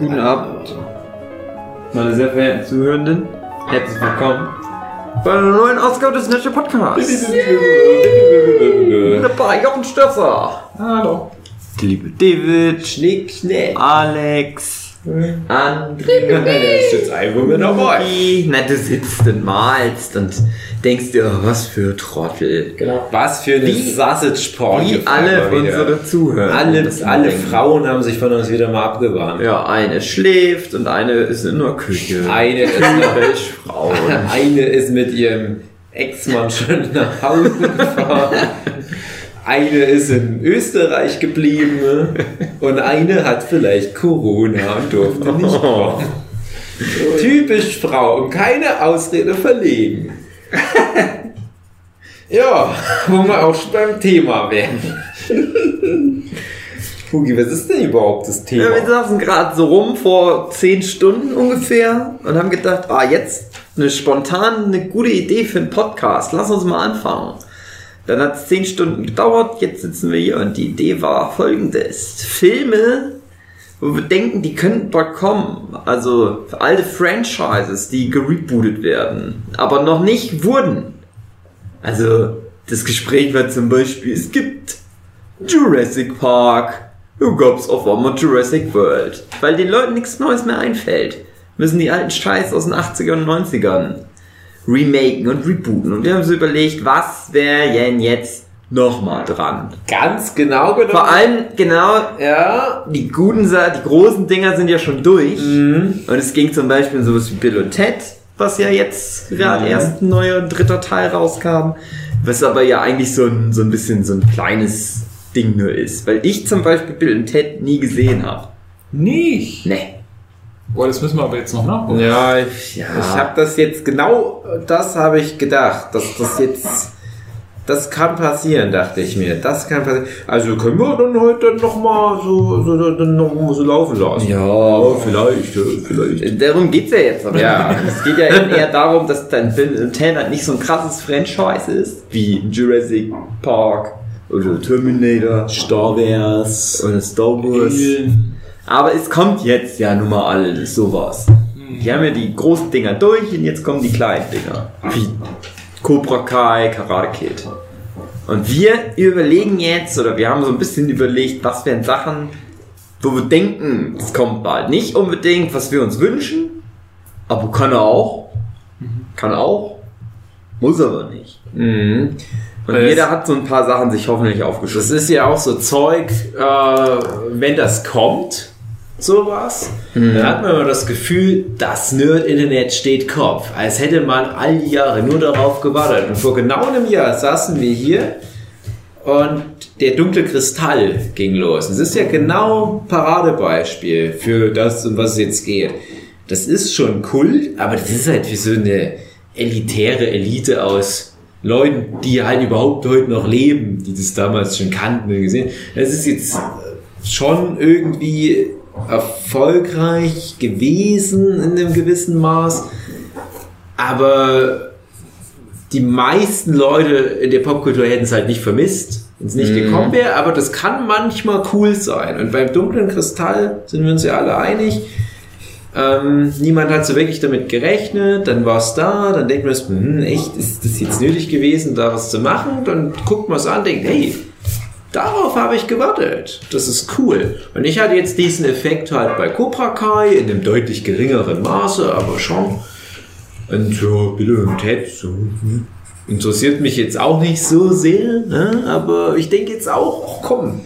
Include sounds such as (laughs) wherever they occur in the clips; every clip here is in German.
Guten Abend, meine sehr verehrten Zuhörenden. Herzlich willkommen bei einer neuen Ausgabe des Nature Podcasts. Dabei Jochen Stöffer. Hallo. Der liebe David. Schnick. Alex. André. (laughs) Ist jetzt einfach mit dabei. Na, du sitzt und malst und denkst dir, oh, was für Trottel. Genau. Was für eine Wie- Sausage-Porn. Wie alle unsere Zuhörer. Alle, alle. Frauen haben sich von uns wieder mal abgewandt. Ja, eine schläft und eine ist in der Küche. Eine ist, (laughs) Frauen. eine ist mit ihrem Ex-Mann schon nach Hause gefahren. (laughs) Eine ist in Österreich geblieben (laughs) und eine hat vielleicht Corona und durfte nicht kommen. Typisch Frau und keine Ausrede verlegen. (laughs) ja, wo wir auch schon beim Thema wären. Hugi, was ist denn überhaupt das Thema? Ja, wir saßen gerade so rum vor zehn Stunden ungefähr und haben gedacht, ah, jetzt eine spontan, eine gute Idee für einen Podcast. Lass uns mal anfangen. Dann hat es zehn Stunden gedauert, jetzt sitzen wir hier und die Idee war folgendes. Filme, wo wir denken, die könnten bald kommen. Also alte Franchises, die gerebootet werden, aber noch nicht wurden. Also das Gespräch war zum Beispiel, es gibt Jurassic Park. Du gab's auf einmal Jurassic World. Weil den Leuten nichts Neues mehr einfällt. Müssen die alten Scheiß aus den 80ern und 90ern remaken und rebooten. Und wir haben so überlegt, was wäre denn jetzt nochmal dran? Ganz genau genommen. Vor allem, genau, ja, die guten, die großen Dinger sind ja schon durch. Mhm. Und es ging zum Beispiel um sowas wie Bill und Ted, was ja jetzt gerade Mhm. erst ein neuer dritter Teil rauskam. Was aber ja eigentlich so ein, so ein bisschen so ein kleines Ding nur ist. Weil ich zum Beispiel Bill und Ted nie gesehen habe. Nicht. Nee. Boah, das müssen wir aber jetzt noch nachholen. Ja, ich, Ja. ich habe das jetzt genau, das habe ich gedacht, dass das jetzt, das kann passieren, dachte ich mir. Das kann passieren. Also können wir dann heute noch mal so, so, dann noch mal so laufen lassen. Ja, vielleicht, ja, vielleicht. Darum geht's ja jetzt. Aber Ja. (laughs) Es geht ja eben eher darum, dass dann Bill und Ted halt nicht so ein krasses Franchise ist, wie Jurassic Park oder Terminator Star Wars. oder Star Wars. Aber es kommt jetzt ja nun mal alles sowas. Die haben ja die großen Dinger durch und jetzt kommen die kleinen Dinger. Wie Cobra Kai, Karate Kid. Und wir überlegen jetzt, oder wir haben so ein bisschen überlegt, was wären Sachen, wo wir denken, es kommt bald. Nicht unbedingt, was wir uns wünschen, aber kann auch. Kann auch. Muss aber nicht. Mhm. Und Weil jeder hat so ein paar Sachen sich hoffentlich aufgeschrieben. Das ist ja auch so Zeug, äh, wenn das kommt, sowas, dann hat man immer das Gefühl, das Nerd-Internet steht Kopf. Als hätte man all die Jahre nur darauf gewartet. Und vor genau einem Jahr saßen wir hier und der dunkle Kristall ging los. Das ist ja genau ein Paradebeispiel für das, um was es jetzt geht. Das ist schon Kult, aber das ist halt wie so eine elitäre Elite aus Leuten, die halt überhaupt heute noch leben, die das damals schon kannten und gesehen. Das ist jetzt schon irgendwie erfolgreich gewesen in einem gewissen Maß, aber die meisten Leute in der Popkultur hätten es halt nicht vermisst, wenn es nicht gekommen wäre, aber das kann manchmal cool sein. Und beim dunklen Kristall sind wir uns ja alle einig. Ähm, niemand hat so wirklich damit gerechnet, dann war es da, dann denkt man hm, echt, ist das jetzt nötig gewesen, da was zu machen? Dann guckt man es an, denkt, hey, darauf habe ich gewartet. Das ist cool. Und ich hatte jetzt diesen Effekt halt bei Cobra Kai in einem deutlich geringeren Maße, aber schon. Und so, Bill und Ted, so, hm, interessiert mich jetzt auch nicht so sehr, ne? aber ich denke jetzt auch, ach komm,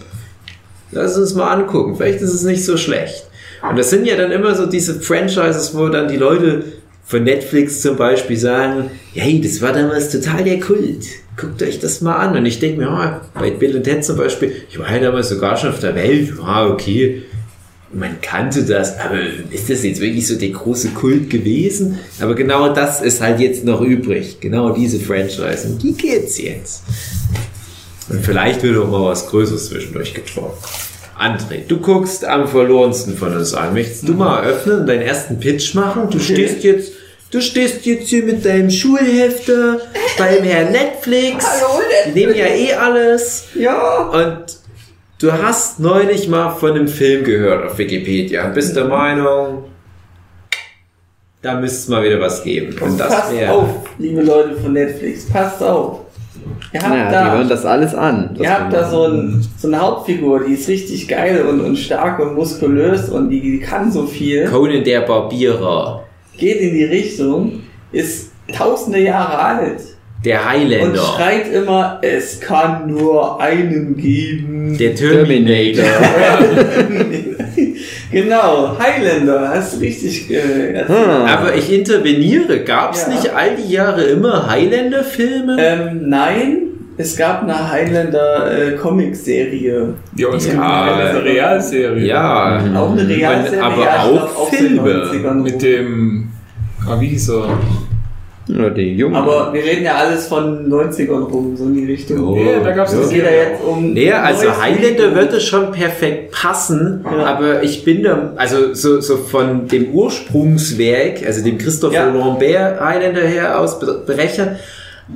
lass uns mal angucken, vielleicht ist es nicht so schlecht. Und das sind ja dann immer so diese Franchises, wo dann die Leute von Netflix zum Beispiel sagen, hey, das war damals total der Kult. Guckt euch das mal an. Und ich denke mir, ja, bei Bill und Ted zum Beispiel, ich war ja damals sogar schon auf der Welt, ja, okay, man kannte das, aber ist das jetzt wirklich so der große Kult gewesen? Aber genau das ist halt jetzt noch übrig. Genau diese Franchise. Und die geht's jetzt. Und vielleicht wird auch mal was Größeres zwischendurch getroffen. André, du guckst am verlorensten von uns an. Möchtest du mal eröffnen und deinen ersten Pitch machen? Du stehst jetzt, du stehst jetzt hier mit deinem Schulhefter beim Herrn Netflix. Hallo, Die nehmen ja eh alles. Ja. Und du hast neulich mal von einem Film gehört auf Wikipedia und bist der Meinung, da müsste es mal wieder was geben. Und das passt wäre. auf, liebe Leute von Netflix, passt auf. Ihr habt Ja, die da, hören das alles an. ihr habt da so, ein, so eine Hauptfigur, die ist richtig geil und, und stark und muskulös und die, die kann so viel. Conan der Barbierer, Geht in die Richtung, ist tausende Jahre alt der und Highlander, schreit immer, es kann nur einen geben. der Terminator. (laughs) genau, Highlander, hast du richtig äh, erzählt. Hm. Aber ich interveniere. Gab es Ja. nicht all die Jahre immer Highlander-Filme? Ähm, nein, es gab eine Highlander äh, Comic-Serie. Ja, es Ja, eine Realserie. ja. Auch eine Realserie, aber ja, auch den Filme. 90ern Mit dem. Ah, wie hieß er? Oder die Jungen. Aber wir reden ja alles von 90ern rum, so in die Richtung. Oh. Ja, da gab's Ja. Es das geht ja jetzt um. Nee, also Highlander würde schon perfekt passen, Ja. aber ich bin da, also so, so von dem Ursprungswerk, also dem Christopher Ja. Lambert Highlander her aus be- berechnet,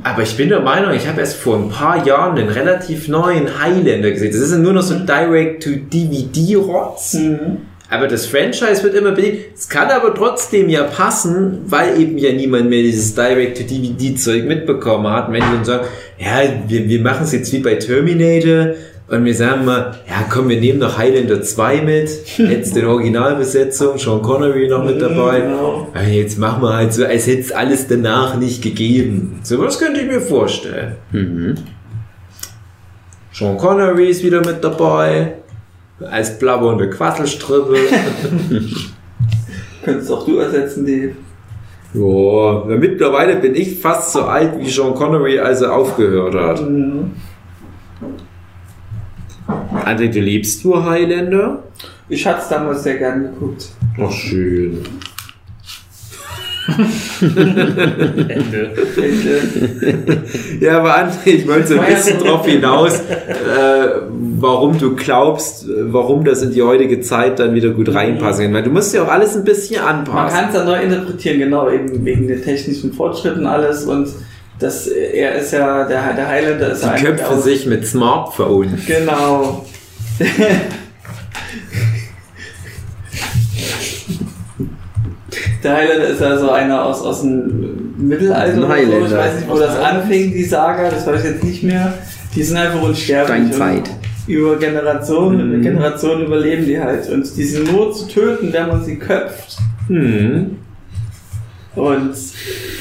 aber ich bin der Meinung, ich habe erst vor ein paar Jahren einen relativ neuen Highlander gesehen. Das ist ja nur noch so Direct-to-DVD-Rotz. Mhm. Aber das Franchise wird immer beliebt. Es kann aber trotzdem ja passen, weil eben ja niemand mehr dieses Direct-to-DVD-Zeug mitbekommen hat. Wenn die dann sagen, ja, wir, wir machen es jetzt wie bei Terminator und wir sagen mal, ja komm, wir nehmen noch Highlander 2 mit, jetzt in Originalbesetzung, Sean Connery noch mit dabei. Genau. Ja, Jetzt machen wir halt so, als hätte es alles danach nicht gegeben. So was könnte ich mir vorstellen. Mhm. Sean Connery ist wieder mit dabei. Als blabbernde Quasselstrippe. (laughs) Könntest auch du ersetzen, Dave. Ja, mittlerweile bin ich fast so alt wie Sean Connery, als er aufgehört hat. Mhm. André, du liebst du Highlander? Ich hatte es damals sehr gern geguckt. Ach, schön. Ende. Ende. Ja, aber André, ich wollte so ein bisschen drauf hinaus, äh, warum du glaubst, warum das in die heutige Zeit dann wieder gut reinpassen kann. Weil du musst ja auch alles ein bisschen Man anpassen. kann es dann neu interpretieren, genau, eben wegen den technischen Fortschritten alles und das, er ist ja, der, der Highlander ist Die eigentlich Köpfe aus- sich mit Smartphone. Genau. Der Highlander ist ja so einer aus, aus dem Mittelalter. Ein oder so. Highlander. Ich weiß nicht, wo das anfing, die Saga, das weiß ich jetzt nicht mehr. Die sind einfach unsterblich. Steinzeit. Über Generationen, Generationen überleben die halt. Und die sind nur zu töten, wenn man sie köpft. Hm. Und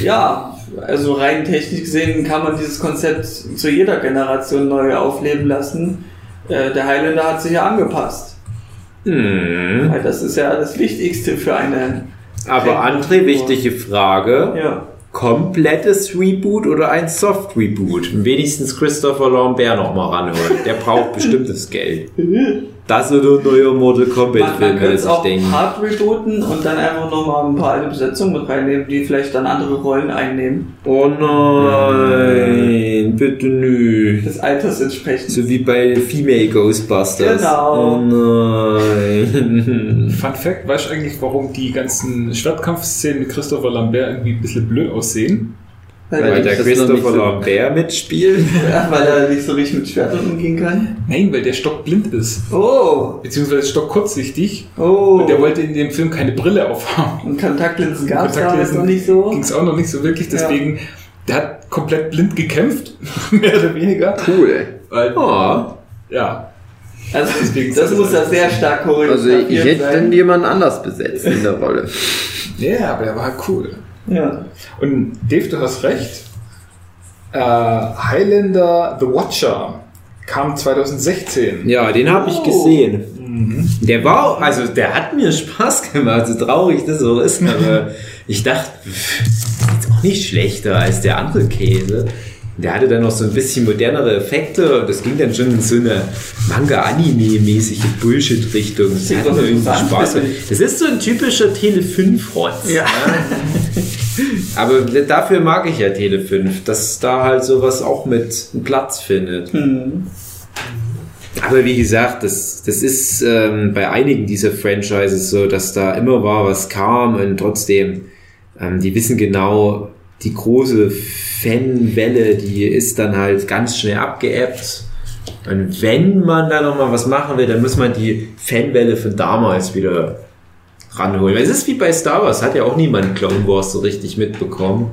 ja, also rein technisch gesehen kann man dieses Konzept zu jeder Generation neu aufleben lassen. Äh, Der Highlander hat sich ja angepasst. Hm. Weil das ist ja das Wichtigste für eine. Aber André, wichtige Frage. Ja. komplettes Reboot oder ein Soft Reboot. Wenigstens Christopher Lambert noch mal ranholen. Der braucht (laughs) bestimmt das Geld. (laughs) Das oder ein neuer Mortal Kombat Man, man Film, könnte würde es ich auch denken. hart rebooten und dann einfach nochmal ein paar alte Besetzungen mit reinnehmen, die vielleicht dann andere Rollen einnehmen. Oh nein, bitte nö. Des Alters entsprechend. So wie bei Female Ghostbusters. Genau. Oh nein. Fun Fact, weißt du eigentlich, warum die ganzen Schwertkampfszenen mit Christopher Lambert irgendwie ein bisschen blöd aussehen? Weil, Weil der Christopher nicht so- Lambert mitspielt. (laughs) weil er nicht so richtig mit Schwertern umgehen kann. Nein, weil der stockblind ist. Oh! Beziehungsweise stockkurzsichtig. Oh! Und der wollte in dem Film keine Brille aufhaben. Und Kontaktlinsen gab es damals noch nicht so. Ging es auch noch nicht so wirklich, Ja. deswegen, der hat komplett blind gekämpft, (laughs) mehr oder weniger. Cool. Weil, Oh. ja, Also, Deswegen das muss ja sehr stark Also choreografiert ich hätte dann jemand anders besetzt in der Rolle. (laughs) ja, aber der war cool. Ja. Und Dave, du hast recht. Äh, Highlander The Watcher kam 2016. Ja, den habe ich Oh. gesehen. Mhm. Der war, also der hat mir Spaß gemacht, so traurig das auch ist, aber (laughs) ich dachte, pff, ist jetzt auch nicht schlechter als der andere Käse. Der hatte dann noch so ein bisschen modernere Effekte und das ging dann schon in so eine Manga-Anime-mäßige Bullshit-Richtung. Das Klingt hat mir irgendwie Spaß gemacht. Das ist so ein typischer Tele 5-Rotz. Ja. Aber dafür mag ich ja Tele 5, dass da halt sowas auch mit Platz findet. Hm. Aber wie gesagt, das, das ist ähm, bei einigen dieser Franchises so, dass da immer war, was kam und trotzdem, ähm, die wissen genau, die große Fanwelle, die ist dann halt ganz schnell abgeebbt Und wenn man da nochmal was machen will, dann muss man die Fanwelle von damals wieder ranholen. Weil es ist wie bei Star Wars, hat ja auch niemand Clone Wars so richtig mitbekommen.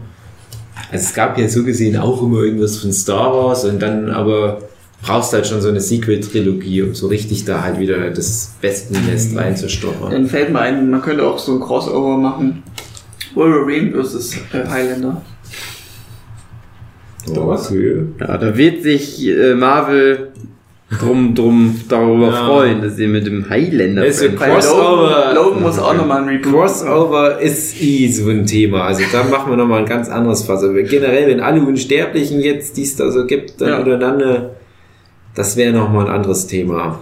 Also es gab ja so gesehen auch immer irgendwas von Star Wars und dann aber brauchst halt schon so eine Sequel-Trilogie, um so richtig da halt wieder das Wespennest reinzustoppern. Dann fällt mir ein, man könnte auch so ein Crossover machen. Wolverine versus äh, Highlander. Oh. Ja, da wird sich äh, Marvel drum, drum darüber Ja. freuen, dass ihr mit dem Highlander Es ist Weil Crossover. Logan, Logan muss auch nochmal ein Reboot Crossover ist eh so ein Thema. Also da machen wir nochmal ein ganz anderes Fass. Aber generell, wenn alle Unsterblichen jetzt, die es da so gibt, dann Ja. untereinander, das wäre nochmal ein anderes Thema.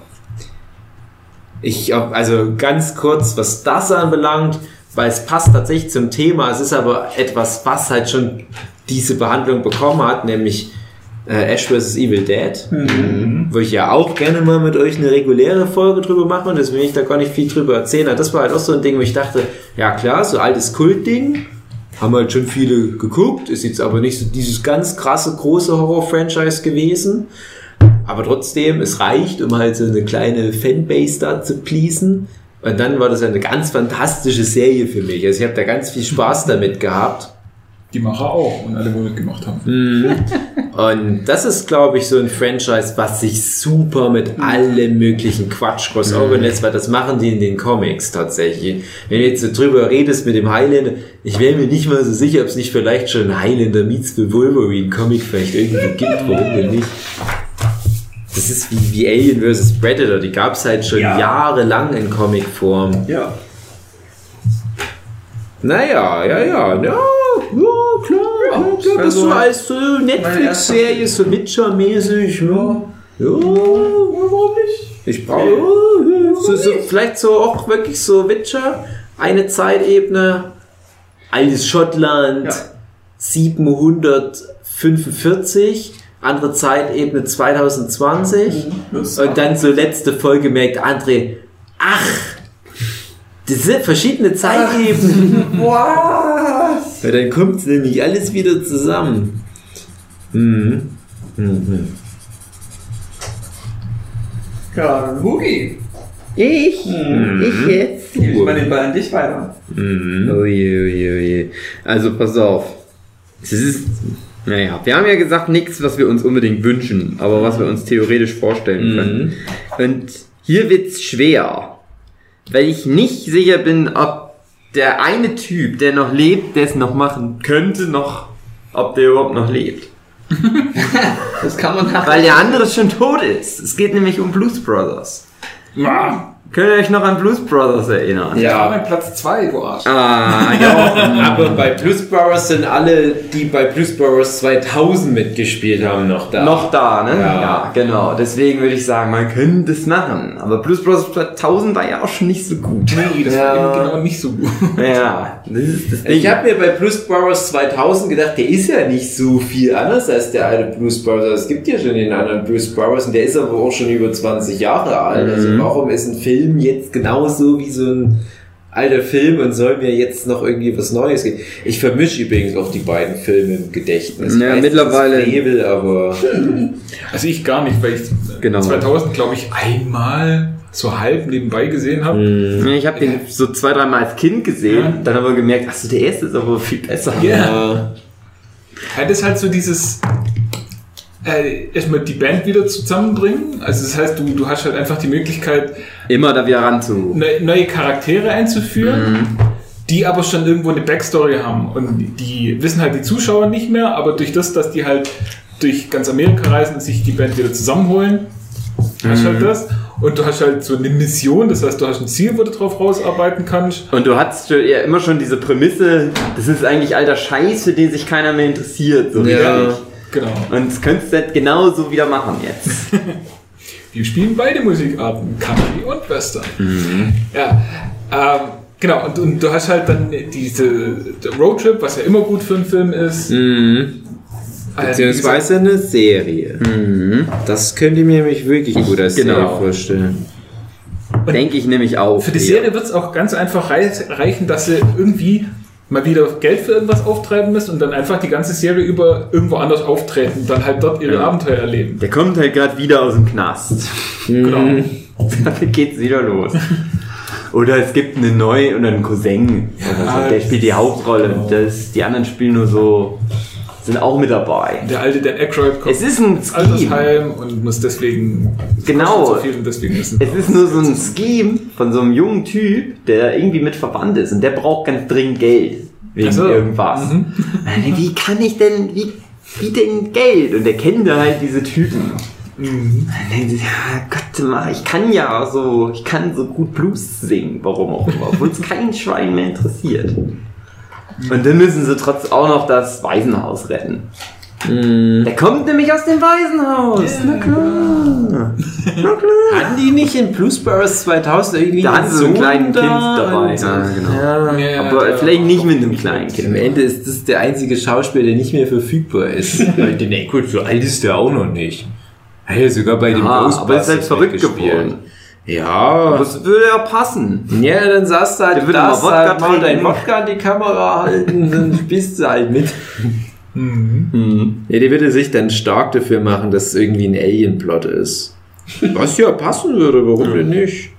Ich, also ganz kurz, was das anbelangt, weil es passt tatsächlich zum Thema. Es ist aber etwas, was halt schon diese Behandlung bekommen hat, nämlich äh, Ash vs. Evil Dead, wo ich ja auch gerne mal mit euch eine reguläre Folge drüber mache und deswegen will ich da gar nicht viel drüber erzählen. Aber Das war halt auch so ein Ding, wo ich dachte, ja klar, so altes Kultding, haben halt schon viele geguckt, ist jetzt aber nicht so dieses ganz krasse, große Horror-Franchise gewesen. Aber trotzdem, es reicht, um halt so eine kleine Fanbase da zu pleasen. Und dann war das eine ganz fantastische Serie für mich. Also ich habe da ganz viel Spaß damit gehabt. Die Macher auch und alle, wo mitgemacht haben. (laughs) Und das ist, glaube ich, so ein Franchise, was sich super mit allem möglichen Quatsch crossover lässt, weil das machen die in den Comics tatsächlich. Wenn du jetzt so drüber redest mit dem Highlander, ich wäre mir nicht mal so sicher, ob es nicht vielleicht schon ein Highlander meets the Wolverine Comic vielleicht irgendwie gibt, warum denn nicht? Das ist wie, wie Alien vs. Predator, die gab es halt schon Ja. jahrelang in Comicform. Ja. Naja, ja, ja, ja, ja. Ja, das ja, das so als so Netflix-Serie, so Witcher-mäßig. Ja. ja, warum nicht? Ich brauche so, so, vielleicht so auch wirklich so Witcher, eine Zeitebene, altes Schottland, Ja. 745, andere Zeitebene 2020. Das Und dann so letzte Folge merkt André, ach, das sind verschiedene Zeitebenen. (laughs) Was? Ja, dann kommt nämlich alles wieder zusammen. Mhm. Mhm. Ja, dann Hugi. Ich? Ich jetzt? Gib ich mal den Ball an dich weiter. Mhm. Oje, oje, oje. Also pass auf. Es ist, naja, wir haben ja gesagt, nichts, was wir uns unbedingt wünschen, aber was wir uns theoretisch vorstellen können. Und hier wird's schwer, weil ich nicht sicher bin, ob der eine Typ, der noch lebt, der es noch machen könnte, noch, ob der überhaupt noch lebt. (laughs) Das kann man nach. Weil der andere schon tot ist. Es geht nämlich um Blues Brothers. Könnt ihr euch noch an Blues Brothers erinnern? Das war mein Platz 2, du Arsch. Ah, ja. (laughs) Aber bei Blues Brothers sind alle, die bei Blues Brothers 2000 mitgespielt haben, noch da. Noch da, ne? Ja. Ja. genau. Deswegen würde ich sagen, man könnte es machen. Aber Blues Bros. 2000 war ja auch schon nicht so gut. Nee, das Ja. war eben genau nicht so gut. Ja, das ist das Ding. Ich habe mir bei Blues Brothers 2000 gedacht, der ist ja nicht so viel anders als der alte Blues Brothers. Es gibt ja schon den anderen Blues Brothers und der ist aber auch schon über 20 Jahre alt. Also Mhm. warum ist ein Film jetzt genauso wie so ein alter Film und soll mir jetzt noch irgendwie was Neues geben? Ich vermische übrigens auch die beiden Filme im Gedächtnis. Ja, mittlerweile- Frevel, aber Also ich gar nicht, weil ich Genau. 2000, glaube ich, einmal so halb nebenbei gesehen habe. ich habe den so zwei, dreimal als Kind gesehen, Ja. dann aber gemerkt, achso, der erste ist aber viel besser. Ja. Ja, das ist halt so dieses äh, erstmal die Band wieder zusammenbringen. Also das heißt, du, du hast halt einfach die Möglichkeit, Immer da wieder ran zu. ne, neue Charaktere einzuführen, die aber schon irgendwo eine Backstory haben. Und die wissen halt die Zuschauer nicht mehr, aber durch das, dass die halt durch ganz Amerika reisen und sich die Band wieder zusammenholen, hast halt das. Und du hast halt so eine Mission, das heißt, du hast ein Ziel, wo du drauf rausarbeiten kannst. Und du hattest ja immer schon diese Prämisse, das ist eigentlich alter Scheiß, für den sich keiner mehr interessiert. So Ja. richtig. Genau. Und das könntest du halt genauso wieder machen jetzt. (laughs) Wir spielen beide Musikarten, Country und Western. Ja, ähm, genau, und, und du hast halt dann diese Roadtrip, was ja immer gut für einen Film ist. Mhm. Gesagt, beziehungsweise eine Serie. Das könnte ich mir nämlich wirklich gut als Genau. Serie vorstellen. Denke ich nämlich auch. für die hier. Serie wird es auch ganz einfach rei- reichen, dass sie irgendwie mal wieder Geld für irgendwas auftreiben müssen und dann einfach die ganze Serie über irgendwo anders auftreten, dann halt dort ihre Ja. Abenteuer erleben. Der kommt halt gerade wieder aus dem Knast. Genau. Damit geht's wieder los. Oder es gibt eine neue oder einen Cousin. oder so, der spielt die Hauptrolle. genau. Und das, die anderen spielen nur so, sind auch mit dabei. Der alte Dan Aykroyd kommt Es ist ein ins Scheme. Altersheim und muss deswegen Genau. so viel und deswegen müssen Es ist nur so ein Scheme von so einem jungen Typ, der irgendwie mit verwandt ist und der braucht ganz dringend Geld. Wegen Ach so. irgendwas. Mhm. (laughs) Wie kann ich denn, wie, wie denn Geld? Und der kennt da halt diese Typen. Mhm. Dann denkt sich, ja Gott, ich kann ja so, ich kann so gut Blues singen, warum auch immer, obwohl es kein Schwein mehr interessiert. Und dann müssen sie trotzdem auch noch das Waisenhaus retten. Der kommt nämlich aus dem Waisenhaus. Na klar. Na klar. Hatten die nicht in Blues Brothers 2000 irgendwie Da hatten sie so einen kleinen Kind da dabei. und- Ja, genau. Ja. Ja, Aber der- vielleicht nicht mit einem kleinen Am Kind. Ende ist das der einzige Schauspieler, der nicht mehr verfügbar ist. (laughs) Den ey, gut, so alt ist der auch noch nicht. Hey, sogar bei dem Ja, aber Ghostbusters ist halt verrückt geworden. Ja. Das würde ja passen. Ja, dann sagst du halt, du darfst halt mal dein. Wodka an die Kamera halten, (laughs) dann spielst du halt mit. Mhm. Ja, der würde sich dann stark dafür machen, dass es irgendwie ein Alien-Plot ist. Was ja passen würde, warum denn nicht?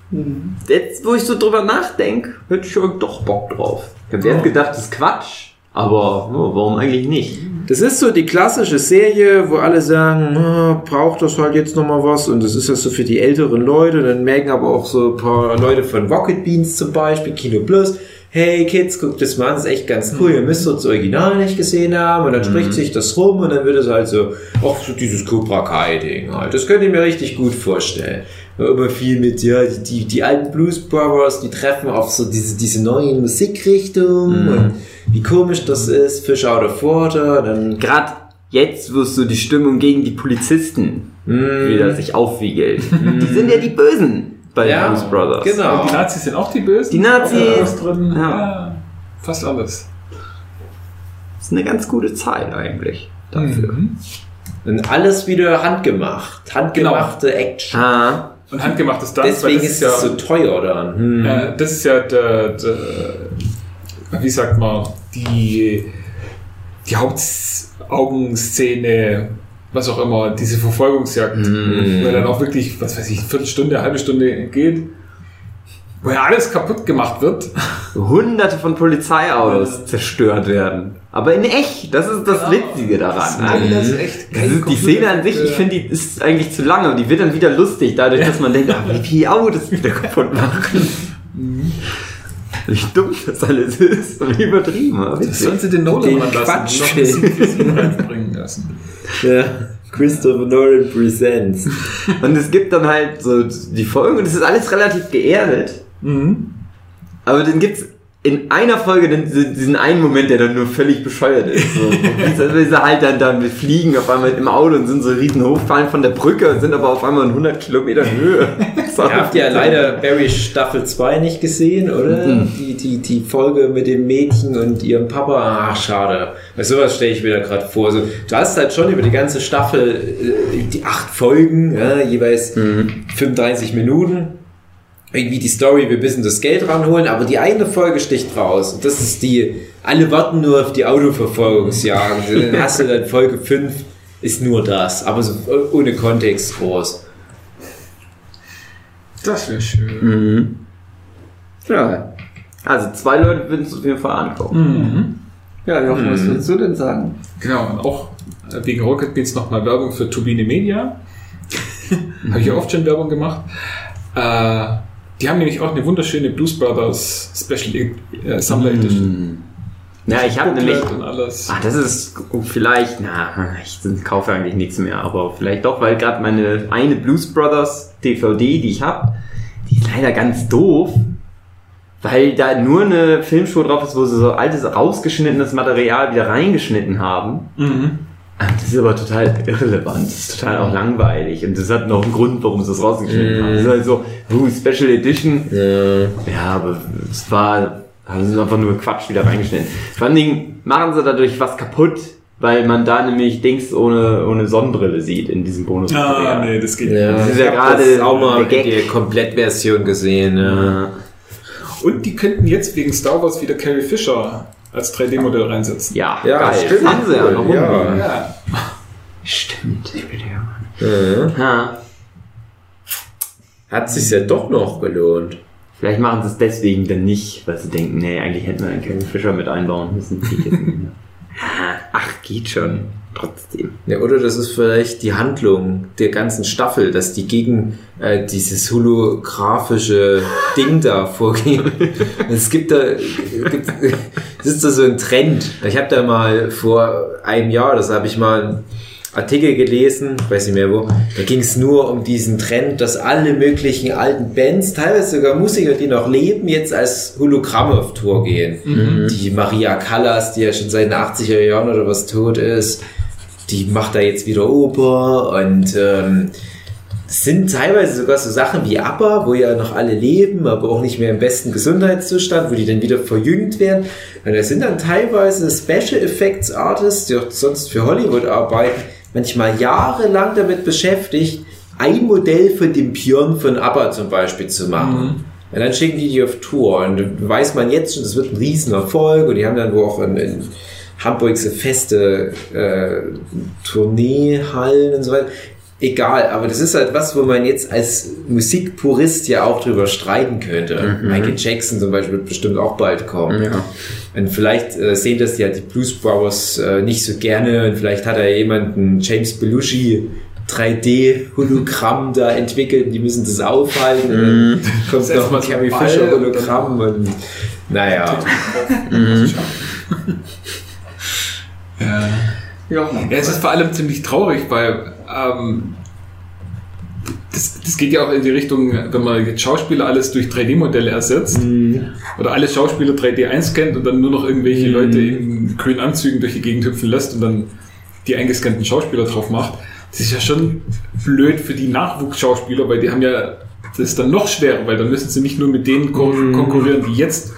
Jetzt, wo ich so drüber nachdenke, hätte ich schon doch Bock drauf. Ich hab erst gedacht, das ist Quatsch. Aber oh, warum eigentlich nicht? Das ist so die klassische Serie, wo alle sagen, "Ah, braucht das halt jetzt nochmal was? Und das ist ja so für die älteren Leute, dann merken aber auch so ein paar Leute von Rocket Beans zum Beispiel, Kino Plus, hey Kids, guckt das mal an, das ist echt ganz cool, ihr müsst das Original nicht gesehen haben. Und dann spricht sich das rum und dann wird es halt so, auch so dieses Cobra Kai Ding halt, das könnt ihr mir richtig gut vorstellen. Ja, Immer viel mit, ja, die, die, die alten Blues Brothers, die treffen auf so diese, diese neue Musikrichtung und wie komisch das ist, Fish out of water, dann Gerade jetzt, wo es so die Stimmung gegen die Polizisten wieder sich aufwiegelt. Die sind ja die Bösen bei Ja, den Blues Brothers. genau. Und die Nazis sind auch die Bösen. Die Nazis. Was drin. Ja. Ja. Fast alles. Das ist eine ganz gute Zeit eigentlich dafür. Mhm. Und alles wieder handgemacht. Handgemachte Action. Ah, Und handgemachtes Tanz, Deswegen weil das ist es so teuer dann. Hm. Äh, das ist ja der, der, wie sagt man, die, die Hauptaugenszene, was auch immer, diese Verfolgungsjagd, wo dann auch wirklich, was weiß ich, eine Viertelstunde, eine halbe Stunde geht, wo ja alles kaputt gemacht wird. hunderte von Polizeiautos zerstört werden. Aber in echt, das ist das Witzige daran. Alles echt Das ist die Szene an sich, ich finde, die ist eigentlich zu lange und die wird dann wieder lustig, dadurch, dass man denkt, ah, wie viele Autos wieder kaputt machen. Wie dumm das alles ist und wie übertrieben. Das witzig. sollen sie den Nolan lassen, noch. Musik für sie reinbringen lassen. Ja. Christopher Nolan Presents. Und es gibt dann halt so die Folgen und es ist alles relativ geerdet. Mhm. Aber dann gibt's in einer Folge diesen einen Moment, der dann nur völlig bescheuert ist. So, (laughs) wie sie halt dann, dann fliegen auf einmal im Auto und sind so riesen hochfallen von der Brücke und sind aber auf einmal in 100 Kilometer Höhe. (laughs) Ihr habt ja leider Barry Staffel 2 nicht gesehen, oder? Die, die, die Folge mit dem Mädchen und ihrem Papa. Ach, schade. Weil sowas stelle ich mir da gerade vor. So, du hast halt schon über die ganze Staffel äh, die acht Folgen, ja, jeweils 35 Minuten. Irgendwie die Story, wir müssen das Geld ranholen, aber die eine Folge sticht raus. Und das ist die, alle warten nur auf die Autoverfolgungsjagd. Dann hast du dann Folge 5, ist nur das, aber so ohne Kontext groß. Das wäre schön. Mhm. Ja. Also zwei Leute würden es auf jeden Fall angucken. Mhm. Ja, Jochen, was würdest du denn sagen? Genau, und auch äh, wegen Rocket Beans nochmal Werbung für Turbine Media. (laughs) Habe ich ja oft schon Werbung gemacht. Äh, die haben nämlich auch eine wunderschöne Blues Brothers Special äh, Sammler Edition. Ja, ich habe nämlich alles. Ah, das ist vielleicht, na, ich kaufe eigentlich nichts mehr, aber vielleicht doch, weil gerade meine eine Blues Brothers DVD, die ich habe, die ist leider ganz doof, weil da nur eine Filmshow drauf ist, wo sie so altes, rausgeschnittenes Material wieder reingeschnitten haben. Mhm. Das ist aber total irrelevant, das ist total auch langweilig und das hat noch einen Grund, warum sie es rausgeschnitten haben. Das ist halt so, uh, Special Edition, Ja. ja, aber es war, haben sie einfach nur Quatsch wieder reingeschnitten. Vor allen Dingen machen sie dadurch was kaputt, weil man da nämlich Dings ohne, ohne Sonnenbrille sieht in diesem bonus Ah, nee, das geht Ja, Das ist ja gerade das auch mal die Komplettversion gesehen. Ja. Und die könnten jetzt wegen Star Wars wieder Carrie Fisher als 3D-Modell reinsetzen. Ja, Ja, geil. stimmt. Haben sie ja noch Ja. Ja. Stimmt. Ich bin ja. Äh, Ja. hat sich ja doch noch gelohnt. Vielleicht machen sie es deswegen dann nicht, weil sie denken, nee, eigentlich hätten wir einen Kevin Fischer mit einbauen müssen. (laughs) Geht schon. Trotzdem. Ja, oder das ist vielleicht die Handlung der ganzen Staffel, dass die gegen äh, dieses holographische Ding da vorgehen. (laughs) es gibt da, gibt, es ist da so ein Trend. Ich habe da mal vor einem Jahr, das habe ich mal Artikel gelesen, weiß nicht mehr wo, da ging es nur um diesen Trend, dass alle möglichen alten Bands, teilweise sogar Musiker, die noch leben, jetzt als Hologramme auf Tour gehen. Die Maria Callas, die ja schon seit den 80er Jahren oder was tot ist, die macht da jetzt wieder Oper und ähm, sind teilweise sogar so Sachen wie ABBA, wo ja noch alle leben, aber auch nicht mehr im besten Gesundheitszustand, wo die dann wieder verjüngt werden. Und das sind dann teilweise Special Effects Artists, die auch sonst für Hollywood arbeiten, manchmal jahrelang damit beschäftigt, ein Modell von dem Björn von ABBA zum Beispiel zu machen. Und dann schicken die die auf Tour und dann weiß man jetzt schon, das wird ein Riesenerfolg und die haben dann wo auch in, in Hamburg so feste äh, Tourneehallen und so weiter. Egal, aber das ist halt was, wo man jetzt als Musikpurist ja auch drüber streiten könnte. Michael Jackson zum Beispiel wird bestimmt auch bald kommen. Ja. Und vielleicht äh, sehen das ja die Blues Brothers äh, nicht so gerne und vielleicht hat er jemanden James Belushi 3D-Hologramm (laughs) da entwickelt die müssen das aufhalten. Und dann kommt Setzt noch ein Carrie einen Ball Fisher und naja. (laughs) Ja. Ja. Ja, es ist vor allem ziemlich traurig, weil ähm, das, das geht ja auch in die Richtung, wenn man jetzt Schauspieler alles durch 3D-Modelle ersetzt oder alle Schauspieler 3D einscannt und dann nur noch irgendwelche Leute in grünen Anzügen durch die Gegend hüpfen lässt und dann die eingescannten Schauspieler drauf macht. Das ist ja schon blöd für die Nachwuchsschauspieler, weil die haben ja das ist dann noch schwerer, weil dann müssen sie nicht nur mit denen kon konkurrieren, die jetzt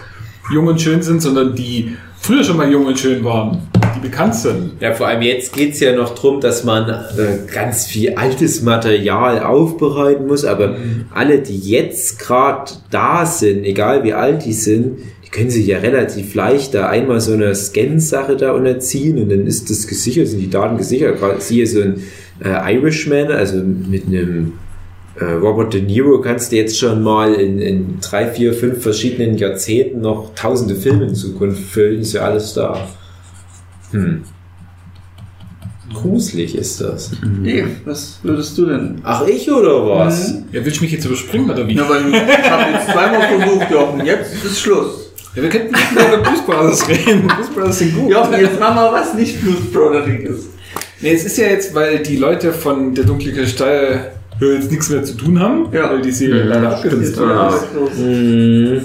jung und schön sind, sondern die früher schon mal jung und schön waren, die bekannt sind. Ja, vor allem jetzt geht's ja noch drum, dass man äh, ganz viel altes Material aufbereiten muss, aber alle, die jetzt gerade da sind, egal wie alt die sind, die können sich ja relativ leicht da einmal so eine Scan-Sache da unterziehen und dann ist das gesichert, sind die Daten gesichert. Gerade siehe so ein äh, Irishman, also mit einem äh, Robert De Niro kannst du jetzt schon mal in, in drei, vier, fünf verschiedenen Jahrzehnten noch tausende Filme in Zukunft füllen, ist ja alles da. Hm. Gruselig ist das. Nee, was würdest du denn? Ach, ich oder was? Ja, willst du mich jetzt überspringen oder wie? Ja, weil ich habe jetzt zweimal versucht, Jochen. Jetzt ist Schluss. Ja, wir könnten nicht mehr über Blues Brothers reden. Blues Brothers sind gut. Jochen, jetzt mach mal was nicht Blues Brothering ist. Nee, es ist ja jetzt, weil die Leute von der dunkle Kristall jetzt nichts mehr zu tun haben, Ja. weil die Serie leider abgesetzt wurde. arbeitslos. Hm,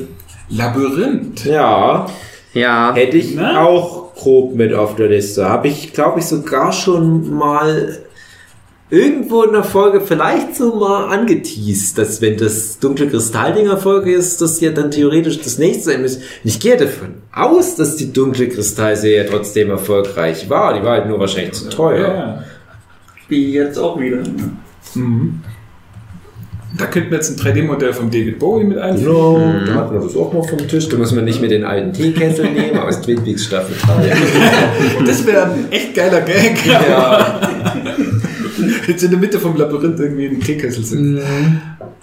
Labyrinth. ja, Ja. hätte ich Na? auch grob mit auf der Liste. Habe ich, glaube ich, sogar schon mal irgendwo in der Folge vielleicht so mal angeteased, dass wenn das dunkle Kristalldinger Folge ist, das ja dann theoretisch das nächste sein müsste. Und ich gehe davon aus, dass die dunkle Kristallserie trotzdem erfolgreich war. Die war halt nur wahrscheinlich zu teuer. Ja. Wie jetzt auch wieder. Mhm. Da könnten wir jetzt ein 3D-Modell von David Bowie mit einfügen. Genau, da hat man das auch noch vom Tisch. Da muss man nicht mehr den alten Teekessel (laughs) nehmen aus Twin Peaks Staffel 3. (laughs) Das wäre ein echt geiler Gag. ja. (laughs) Jetzt in der Mitte vom Labyrinth irgendwie ein Teekessel sind.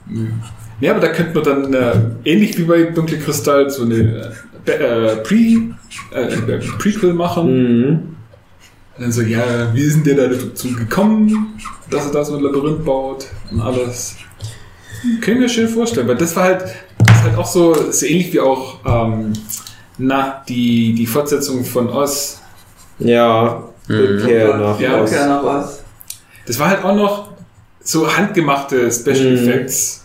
Mhm. Ja, aber da könnte man dann äh, ähnlich wie bei Dunkle Kristall so eine äh, äh, Pre, äh, äh, Prequel machen. Mhm. Und dann so, ja, wie ist denn dazu gekommen, dass er da so ein Labyrinth baut und alles. Kann ich mir schön vorstellen, weil das war halt, das ist halt auch so, so ähnlich wie auch, ähm, na, die, die Fortsetzung von Oz. Ja, Rückkehr nach Ja. Okay, noch was. Das war halt auch noch so handgemachte Special Mhm. Effects.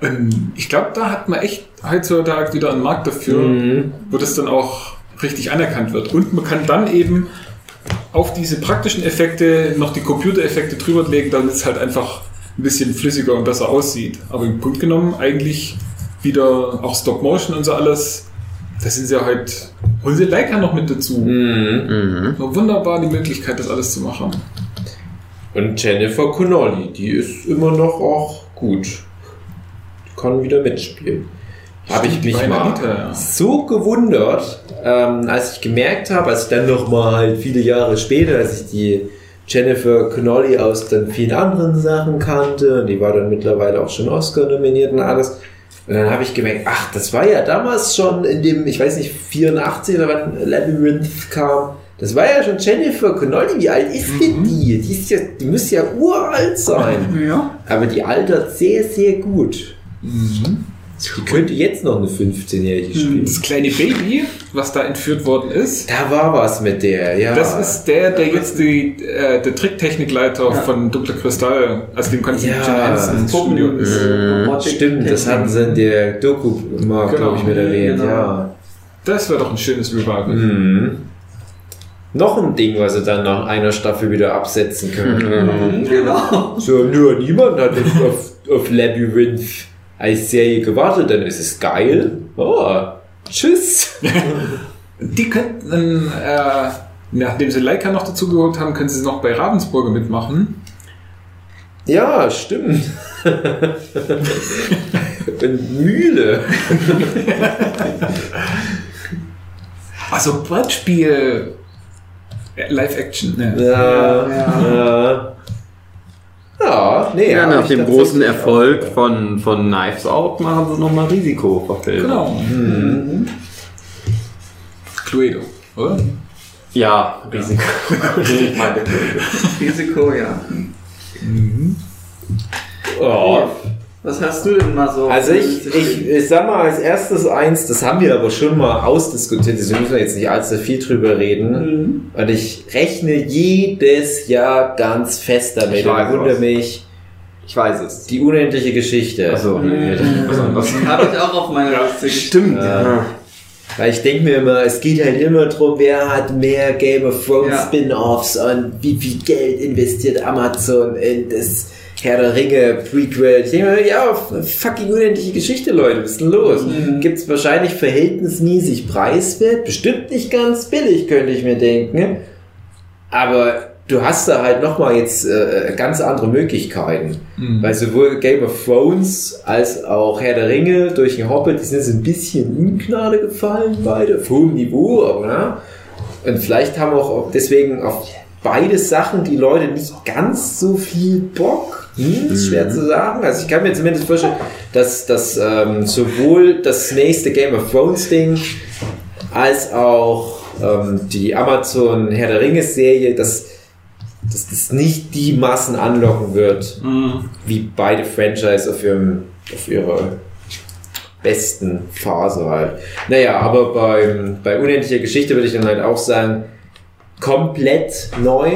Und ich glaube, da hat man echt heutzutage wieder einen Markt dafür, Mhm. wo das dann auch richtig anerkannt wird. Und man kann dann eben auf diese praktischen Effekte noch die Computereffekte drüber legen, damit es halt einfach ein bisschen flüssiger und besser aussieht. Aber im Grunde genommen eigentlich wieder auch Stop Motion und so alles. Da sind sie ja halt, holen sie Leica noch mit dazu. Mhm. Mhm. Wunderbar die Möglichkeit, das alles zu machen. Und Jennifer Connolly, die ist immer noch auch gut. Die kann wieder mitspielen. habe ich mich mal Anita, ja. so gewundert, ähm, als ich gemerkt habe, als ich dann noch mal halt viele Jahre später, als ich die Jennifer Connolly aus dann vielen anderen Sachen kannte, und die war dann mittlerweile auch schon Oscar nominiert und alles. Und dann habe ich gemerkt, ach, das war ja damals schon in dem, ich weiß nicht, 84 oder wann Labyrinth kam. Das war ja schon Jennifer Connolly. Wie alt ist denn die? Die, ist ja, die müsste ja uralt sein. Ja. Aber die altert sehr, sehr gut. Die könnte jetzt noch eine 15-Jährige spielen. Das kleine Baby, was da entführt worden ist, Da war was mit der, ja. das ist der, der jetzt die, äh, der Tricktechnikleiter Ja. von Dunkle Kristall, also dem du Ja, Jim Studio ist. Robotik- Stimmt, das hatten sie in der Doku mal, Genau. glaube ich, mit erwähnt, Genau. ja. Das wäre doch ein schönes Revival. Mhm. Noch ein Ding, was sie dann nach einer Staffel wieder absetzen können. Mhm, Genau. So, nur niemand hat auf, auf, auf Labyrinth als Serie gewartet, dann ist es geil. Oh, tschüss. (laughs) Die könnten, äh, nachdem sie Leica noch dazugeholt haben, können sie noch bei Ravensburger mitmachen. Ja, stimmt. Und Mühle. Also Brettspiel, äh, Live-Action. Ne? Ja, ja. Ja, nee. Ja, nach dem großen Erfolg auch. von, von Knives Out machen sie nochmal Risikoverfilmung. Genau. Mhm. Cluedo, oder? Ja, Risiko. (laughs) ich meine, Risiko, ja. Oh. Was hast du denn mal so? Also ich, ich, ich sag mal als erstes eins, das haben wir aber schon mal ausdiskutiert, deswegen müssen wir jetzt nicht allzu viel drüber reden. Mhm. Und ich rechne jedes Jahr ganz fest damit Ich und wundere mich. ich weiß es. Die unendliche Geschichte. Achso, nee, das ist was anderes. Habe ich auch auf meiner Liste geschrieben. Stimmt. Ja. Weil ich denke mir immer, es geht halt immer drum, wer hat mehr Game of Thrones Ja. Spin-Offs und wie viel Geld investiert Amazon in das Herr der Ringe Prequel. Ich denke mir, ja, fucking unendliche Geschichte, Leute, was ist denn los? Mhm. Gibt's wahrscheinlich verhältnismäßig preiswert, bestimmt nicht ganz billig, könnte ich mir denken. Aber du hast da halt nochmal jetzt äh, ganz andere Möglichkeiten. Mhm. Weil sowohl Game of Thrones als auch Herr der Ringe durch den Hobbit, die sind so ein bisschen Ungnade gefallen, beide, auf hohem Niveau, aber ne? Und vielleicht haben auch deswegen auf beide Sachen die Leute nicht ganz so viel Bock. Hm, ist schwer zu sagen. Also ich kann mir zumindest vorstellen, dass, dass ähm, sowohl das nächste Game of Thrones Ding als auch ähm, die Amazon Herr der Ringe Serie, dass, dass das nicht die Massen anlocken wird, Mhm. wie beide Franchise auf, ihrem, auf ihrer besten Phase halt. Naja, aber beim, bei Unendlicher Geschichte würde ich dann halt auch sagen, komplett neu.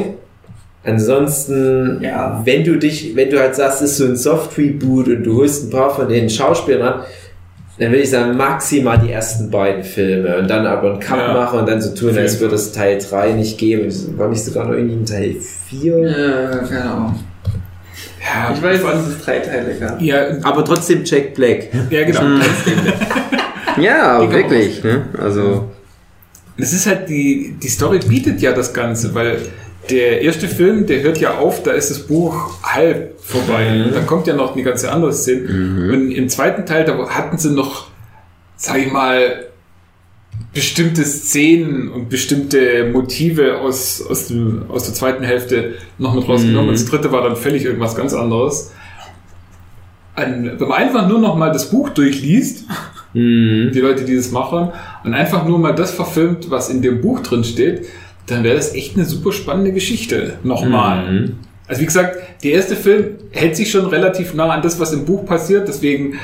Ansonsten, Ja. wenn du dich, wenn du halt sagst, es ist so ein Soft-Reboot und du holst ein paar von den Schauspielern an, dann würde ich sagen, maximal die ersten beiden Filme und dann aber einen Cut Ja. machen und dann so tun, als würde es Teil 3 nicht geben. War nicht sogar noch irgendwie ein Teil 4? Äh, keine Ahnung. Ja, Ich weiß, dass es drei Teile gab. Ja, Aber trotzdem Jack Black. ja, genau. Ja, Die kann man wirklich. Ne? Also, Es ist halt die, die Story bietet ja das Ganze, weil der erste Film, der hört ja auf, da ist das Buch halb vorbei. Und dann kommt ja noch eine ganze andere Szene. Und im zweiten Teil, da hatten sie noch, sag ich mal, bestimmte Szenen und bestimmte Motive aus, aus, dem, aus der zweiten Hälfte noch mit rausgenommen. Und das dritte war dann völlig irgendwas ganz anderes. Ein, wenn man einfach nur noch mal das Buch durchliest, Mhm. die Leute, die das machen, und einfach nur mal das verfilmt, was in dem Buch drin steht, dann wäre das echt eine super spannende Geschichte. Nochmal. Mhm. Also wie gesagt, der erste Film hält sich schon relativ nah an das, was im Buch passiert, deswegen,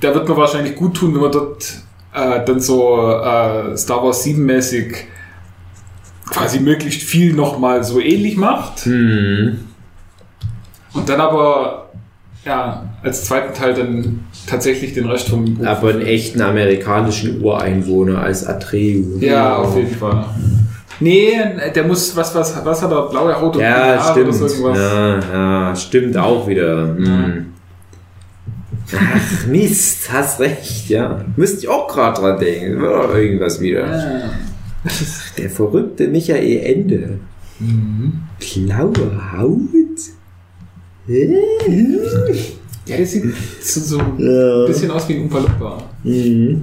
da wird man wahrscheinlich gut tun, wenn man dort äh, dann so äh, Star Wars 7 mäßig quasi möglichst viel nochmal so ähnlich macht. Mhm. Und dann aber, ja, als zweiten Teil dann tatsächlich den Rest vom Buch. Aber einen echten amerikanischen Ureinwohner als Atreu. Ja, auf jeden Fall. Nee, der muss, was, was, was hat er, blaue Haut und Ja, oder stimmt. so irgendwas. Ja, ja, stimmt auch wieder. Hm. Ach, Mist, hast recht, ja. Müsste ich auch gerade dran denken. Doch irgendwas wieder. Ja. Der verrückte Michael Ende. Mhm. Blaue Haut? Ja, der sieht so, so ein Ja. bisschen aus wie ein Umpa. Mhm.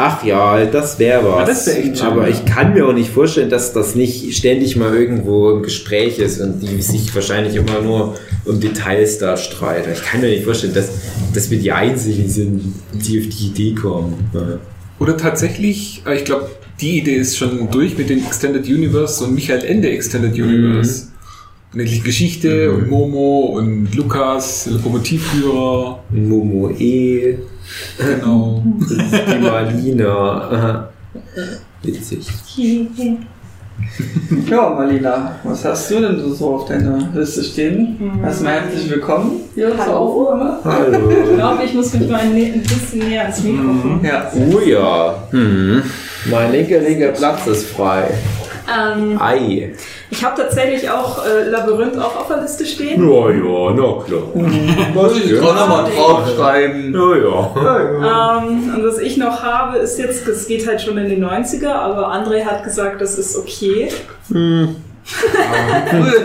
Ach ja, das wäre was. Ja, das wär echt schön, Aber ja. ich kann mir auch nicht vorstellen, dass das nicht ständig mal irgendwo im Gespräch ist und die sich wahrscheinlich immer nur um Details da streiten. Ich kann mir nicht vorstellen, dass, dass wir die Einzigen sind, die auf die Idee kommen. Ja. Oder tatsächlich, äh, ich glaube, die Idee ist schon durch mit dem Extended Universe und Michael Ende Extended Universe. Und die Geschichte und Momo und Lukas, Lokomotivführer, Momo E, genau. (laughs) die Marlina. Witzig. (laughs) Ja, Marlina, was hast du denn so auf deiner Liste stehen? Erstmal herzlich willkommen hier zur Hallo. Aufnahme. Ich Hallo. glaube, ich muss mich mal ein, ein bisschen näher ans Mikrofon. Ja. Oh ja. Hm. Mein linker, linker Platz ist frei. Ähm, Ei. Ich habe tatsächlich auch äh, Labyrinth auch auf der Liste stehen. Ja, ja, na klar. (laughs) Was Ich kann nochmal draufschreiben. Ja, ja. Ähm, und was ich noch habe, ist jetzt, das geht halt schon in die 90er, aber André hat gesagt, das ist okay. (laughs) Frühe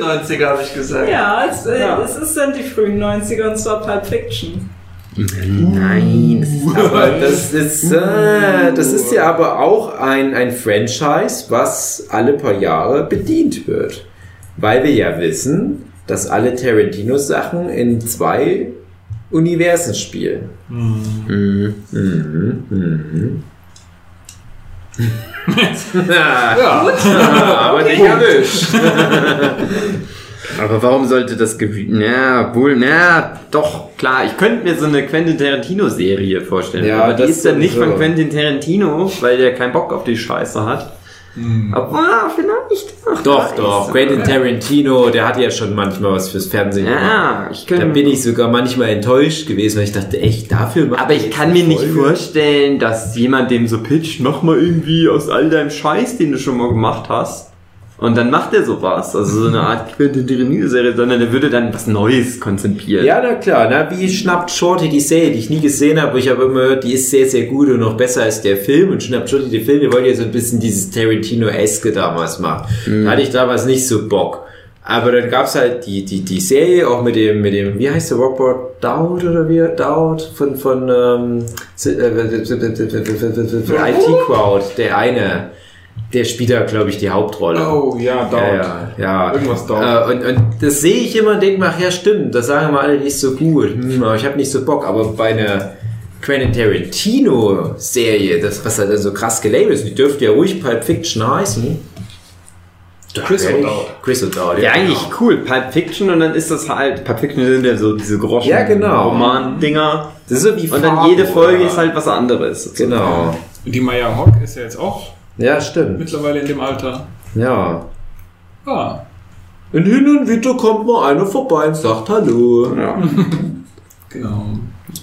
90er habe ich gesagt. Ja, es, äh, Ja. es ist dann die frühen 90er und zwar Pulp Fiction. Nein, das ist Aber das ist, äh, das ist ja aber auch ein, ein Franchise, was alle paar Jahre bedient wird. Weil wir ja wissen, dass alle Tarantino-Sachen in zwei Universen spielen. Mhm. Mhm. Mhm. (laughs) ja, (laughs) aber nicht erwischt. (laughs) Aber warum sollte das Gew Na, wohl, na, doch, klar. Ich könnte mir so eine Quentin Tarantino-Serie vorstellen. Ja, aber die das ist dann nicht sowieso. von Quentin Tarantino, weil der keinen Bock auf die Scheiße hat. Aber ah, vielleicht. Ach, Doch, doch. Quentin Tarantino, der hat ja schon manchmal was fürs Fernsehen gemacht. Ja, ich Da könnte. bin ich sogar manchmal enttäuscht gewesen, weil ich dachte, echt, dafür macht Aber er ich kann mir nicht Folge? vorstellen, dass jemand dem so pitcht, mach mal irgendwie aus all deinem Scheiß, den du schon mal gemacht hast. Und dann macht er sowas. Also so eine Art Quentin Tarantino-Serie, sondern der würde dann was Neues konzipieren. Ja, na klar, na, wie schnappt Shorty die Serie, die ich nie gesehen habe, aber ich habe immer gehört, die ist sehr, sehr gut und noch besser als der Film. Und schnappt Shorty die Film, die wollte ja so ein bisschen dieses Tarantino-eske damals machen. Da hatte ich damals nicht so Bock. Aber dann gab's halt die, die, die Serie auch mit dem, mit dem, wie heißt der, Robert Dowd oder wie, Dowd von, von, ähm, IT Crowd, der eine, der spielt da, glaube ich, die Hauptrolle. Oh, ja, dauert. Ja, ja, ja. Irgendwas dauert. Äh, und, und das sehe ich immer und denke mir, ach ja, stimmt, das sagen immer alle nicht so gut. Hm, aber ich habe nicht so Bock. Aber bei einer Quentin Tarantino-Serie, das, was halt dann so krass gelabelt ist, die dürfte ja ruhig Pulp Fiction heißen. Chris Ehrlich? O'Dowd. Chris O'Dowd, Ja, eigentlich cool. Pulp Fiction und dann ist das halt, Pulp Fiction sind ja so diese Groschen Ja, genau. Roman-Dinger. Das ist so wie Und dann Fargo, jede Folge ja. ist halt was anderes. Genau. Die Maya Hawk ist ja jetzt auch Ja, stimmt. mittlerweile in dem Alter. Ja. Ah, Und hin und wieder kommt mal einer vorbei und sagt Hallo. Ja. (laughs) genau.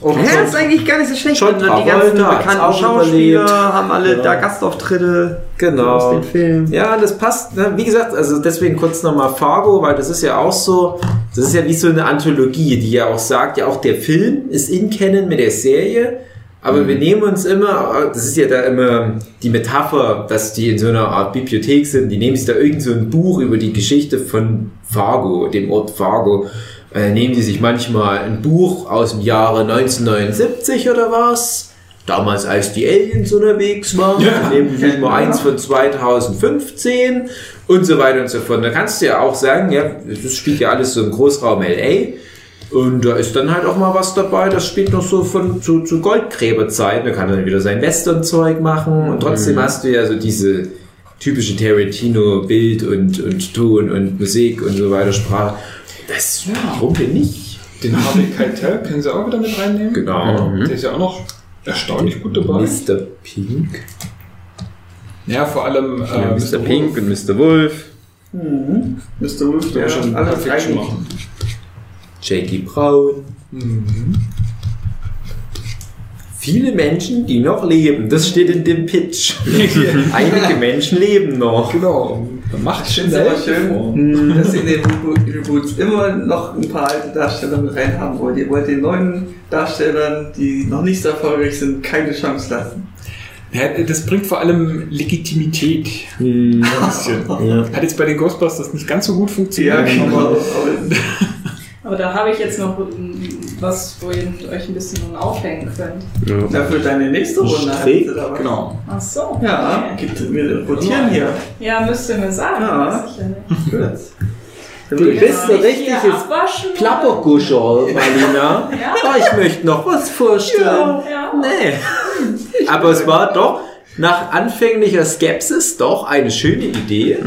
Ja, ist eigentlich gar nicht so schlecht. Und dann die ganzen bekannten Schauspieler überlebt. haben alle Ja. da Gastauftritte Genau. aus den Filmen. Ja, das passt. ne? Wie gesagt, also deswegen kurz nochmal Fargo, weil das ist ja auch so, das ist ja wie so eine Anthologie, die ja auch sagt, ja auch der Film ist in Canon mit der Serie, aber wir nehmen uns immer, das ist ja da immer die Metapher, dass die in so einer Art Bibliothek sind, die nehmen sich da irgend so ein Buch über die Geschichte von Fargo, dem Ort Fargo, äh, nehmen die sich manchmal ein Buch aus dem Jahre 1979 oder was, damals als die Aliens unterwegs waren, dann nehmen die sich mal eins von 2015 und so weiter und so fort. Da kannst du ja auch sagen, ja, das spielt ja alles so im Großraum LA. Und da ist dann halt auch mal was dabei, das spielt noch so von zu, zu Goldgräberzeiten. Da kann dann wieder sein Western-Zeug machen und trotzdem hast du ja so diese typische Tarantino-Bild und, und Ton und Musik und so weiter Sprache. Das, warum denn nicht? Den Harvey Keitel können sie auch wieder mit reinnehmen. Genau. Der ist ja auch noch erstaunlich gut dabei. Mr. Pink. Ja, vor allem äh, Ja, Mr. Pink und Mr. Wolf. Mhm. Mr. Wolf, der Ja, schon Fiction eigentlich. machen. Jackie Brown. Mhm. Viele Menschen, die noch leben. Das steht in dem Pitch. (laughs) Einige Menschen leben noch. Genau. Man macht Ich finde es aber schön, dass sie in den Rebo- Reboots immer noch ein paar alte Darsteller mit reinhaben wollt. Ihr wollt den neuen Darstellern, die noch nicht so erfolgreich sind, keine Chance lassen. Ja, das bringt vor allem Legitimität. Hm. Ein bisschen. Ja. Hat jetzt bei den Ghostbusters nicht ganz so gut funktioniert. Ja, genau. (laughs) aber- da habe ich jetzt noch was, wo ihr euch ein bisschen aufhängen könnt. Dafür deine nächste Runde dabei. Genau. Ach so. Ja, okay. gibt, wir rotieren hier. Ja, müsst ihr mir sagen. Ja. weiß ich ja nicht. Gut. Du bist so richtiges? Plapperguscherl, Marlina. Ja. Oh, ich möchte noch was vorstellen. Ja. Nee. Aber es war doch nach anfänglicher Skepsis doch eine schöne Idee,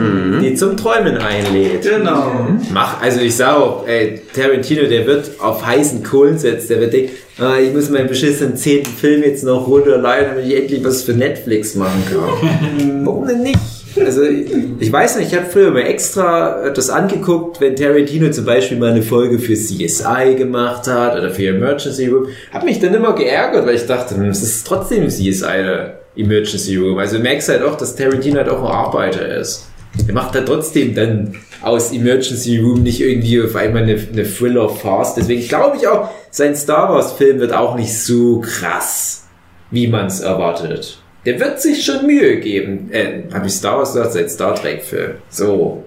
die zum Träumen einlädt. Genau. Mach, also ich sage auch, ey, Tarantino, der wird auf heißen Kohlen setzen, der wird denken, ah, ich muss meinen beschissenen zehnten Film jetzt noch runterleihen, damit ich endlich was für Netflix machen kann. (laughs) Warum denn nicht? Also ich, ich weiß nicht, ich habe früher mal extra das angeguckt, wenn Tarantino zum Beispiel mal eine Folge für CSI gemacht hat oder für Emergency Room, habe mich dann immer geärgert, weil ich dachte, hm, es ist trotzdem CSI Emergency Room. Also du merkst halt auch, dass Tarantino halt auch ein Arbeiter ist. Er macht halt trotzdem dann aus Emergency Room nicht irgendwie auf einmal eine, eine Thriller-Farce. Deswegen glaube ich auch, sein Star Wars-Film wird auch nicht so krass, wie man es erwartet. Der wird sich schon Mühe geben. Äh, habe ich Star Wars gesagt? Sein Star Trek-Film. So.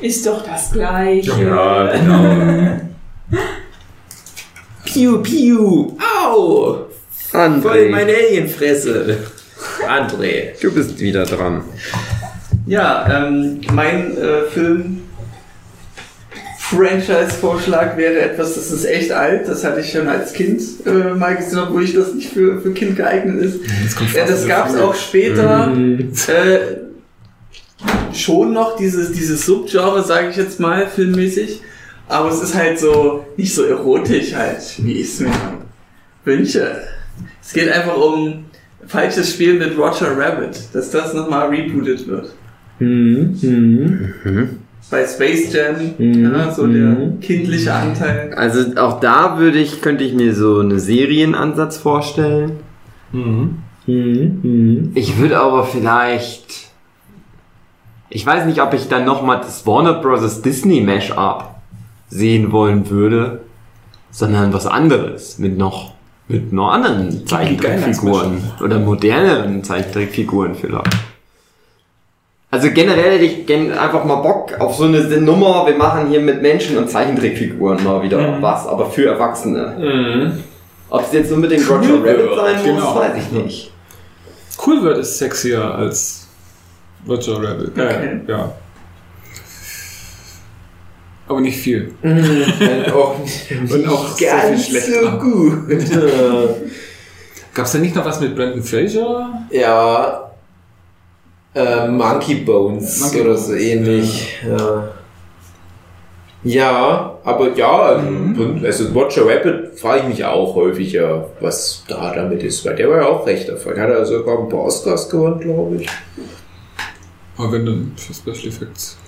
Ist doch das Gleiche. Ja, genau. (laughs) Piu, piu. Au! Voll André, meine Alienfresse. André. du bist wieder dran. Ja, ähm, mein äh, Film Franchise-Vorschlag wäre etwas, das ist echt alt. Das hatte ich schon als Kind äh, mal gesehen, obwohl ich das nicht für, für Kind geeignet ist. Kommt Ja, Fast das and gab es auch später äh, schon noch, dieses, dieses Subgenre, sage ich jetzt mal, filmmäßig. Aber es ist halt so, nicht so erotisch halt, wie ich es mir wünsche. Es geht einfach um falsches Spiel mit Roger Rabbit, dass das nochmal rebootet wird. Hm, hm. Bei Space Jam, Mhm. ja, so der kindliche Anteil. Also auch da würde ich, könnte ich mir so einen Serienansatz vorstellen. Hm, hm. Ich würde aber vielleicht. Ich weiß nicht, ob ich dann nochmal das Warner Bros. Disney Mashup sehen wollen würde, sondern was anderes mit noch mit noch anderen Zeichentrickfiguren oder moderneren Zeichentrickfiguren vielleicht. Also generell hätte ich gern einfach mal Bock auf so eine Nummer, wir machen hier mit Menschen und Zeichentrickfiguren mal wieder was, aber für Erwachsene. Hm. Ob es jetzt unbedingt Roger Cool Rabbit wird, sein muss, genau. weiß ich nicht. Cool wird ist sexier als Roger Rabbit. Okay. Äh, ja. Aber nicht viel. Und (laughs) auch Und auch sehr viel ganz schlecht. so gut. Gab es da nicht noch was mit Brandon Fraser? Ja. Äh, Monkey Bones Monkey oder Bones, so ähnlich. Ja. Ja, aber ja, und also Roger Rabbit frage ich mich auch häufiger, was da damit ist, weil der war ja auch recht davon. Hat er sogar ein paar Oscars gewonnen, glaube ich. Aber wenn dann für Special Effects.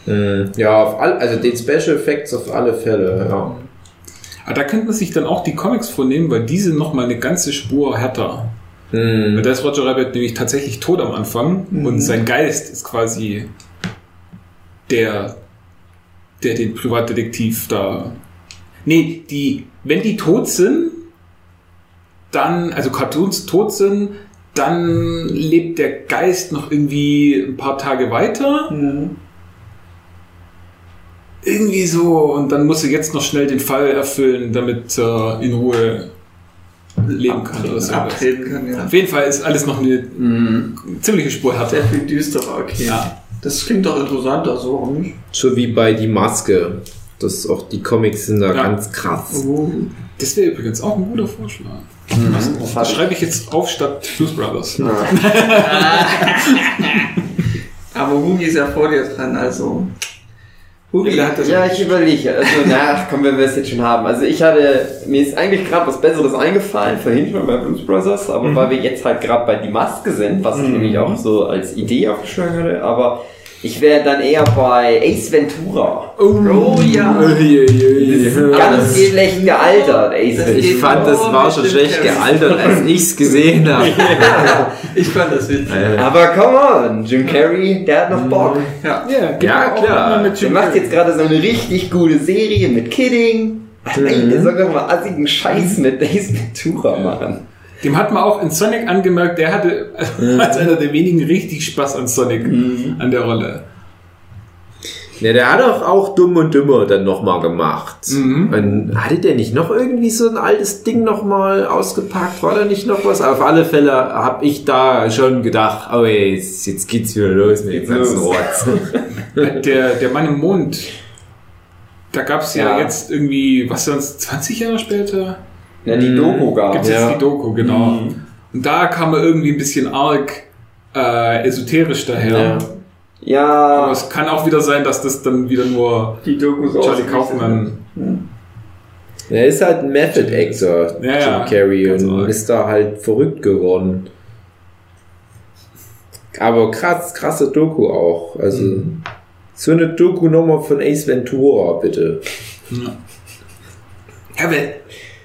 Ja, auf all, also den Special Effects auf alle Fälle. Ja. Aber Ah, da könnte man sich dann auch die Comics vornehmen, weil die sind nochmal eine ganze Spur härter. Hm. Weil da ist Roger Rabbit nämlich tatsächlich tot am Anfang und sein Geist ist quasi der, der den Privatdetektiv da. Nee, die, wenn die tot sind, dann, also Cartoons tot sind, dann lebt der Geist noch irgendwie ein paar Tage weiter. Mhm. Irgendwie so, und dann muss er jetzt noch schnell den Fall erfüllen, damit er in Ruhe leben kann oder so. Abtreten kann, ja. Auf jeden Fall ist alles noch eine ziemliche Spur härter. Sehr viel düsterer, okay. Ja. Das klingt doch interessant, also warum nicht? So wie bei Die Maske. Das auch die Comics sind da Ja. ganz krass. Das wäre übrigens auch ein guter Vorschlag. Das schreibe ich jetzt auf statt Blues Brothers. (laughs) Aber Hugi ist ja vor dir dran, also. Hugi hat das. Ja, ich überlege. Also, na, komm, wenn wir es jetzt schon haben. Also, ich hatte, mir ist eigentlich gerade was Besseres eingefallen, vorhin schon bei Blues Brothers, aber weil wir jetzt halt gerade bei Die Maske sind, was ich nämlich auch so als Idee aufgeschlagen hatte, aber ich wäre dann eher bei Ace Ventura. Oh ja. Ganz schlecht gealtert, Ace Ventura. Ich fand, das war schon schlecht gealtert, als (laughs) ich's gesehen habe. Ich fand das witzig. Aber come on, Jim Carrey, der hat noch Bock. Ja. Ja, Ja, klar. Mit Der macht jetzt gerade so eine richtig gute Serie mit Kidding. Ey, der soll doch mal assigen Scheiß mit Ace Ventura machen. Dem hat man auch in Sonic angemerkt, der hatte als einer der wenigen richtig Spaß an Sonic, an der Rolle. Ja, der hat doch auch Dumm und Dümmer dann nochmal gemacht. Mhm. Und hatte der nicht noch irgendwie so ein altes Ding nochmal ausgepackt? War da nicht noch was? Auf alle Fälle habe ich da schon gedacht, oh ey, jetzt, jetzt geht's wieder los mit dem ganzen. Rotz. (laughs) Der, der Mann im Mond. Da gab es ja, Ja. jetzt irgendwie, was sonst, 20 Jahre später? Ja, die Doku gab Gibt es Ja. die Doku, genau. Und da kam er irgendwie ein bisschen arg äh, esoterisch daher. Ja, Aber es kann auch wieder sein, dass das dann wieder nur die Dokus Charlie Kaufmann. Er ist halt ein Method Actor, Ja, ja, Jim Carrey, und arg. ist da halt verrückt geworden. Aber krass, krasse Doku auch. Also, Mhm. so eine Doku nochmal von Ace Ventura, bitte. Ja, weil,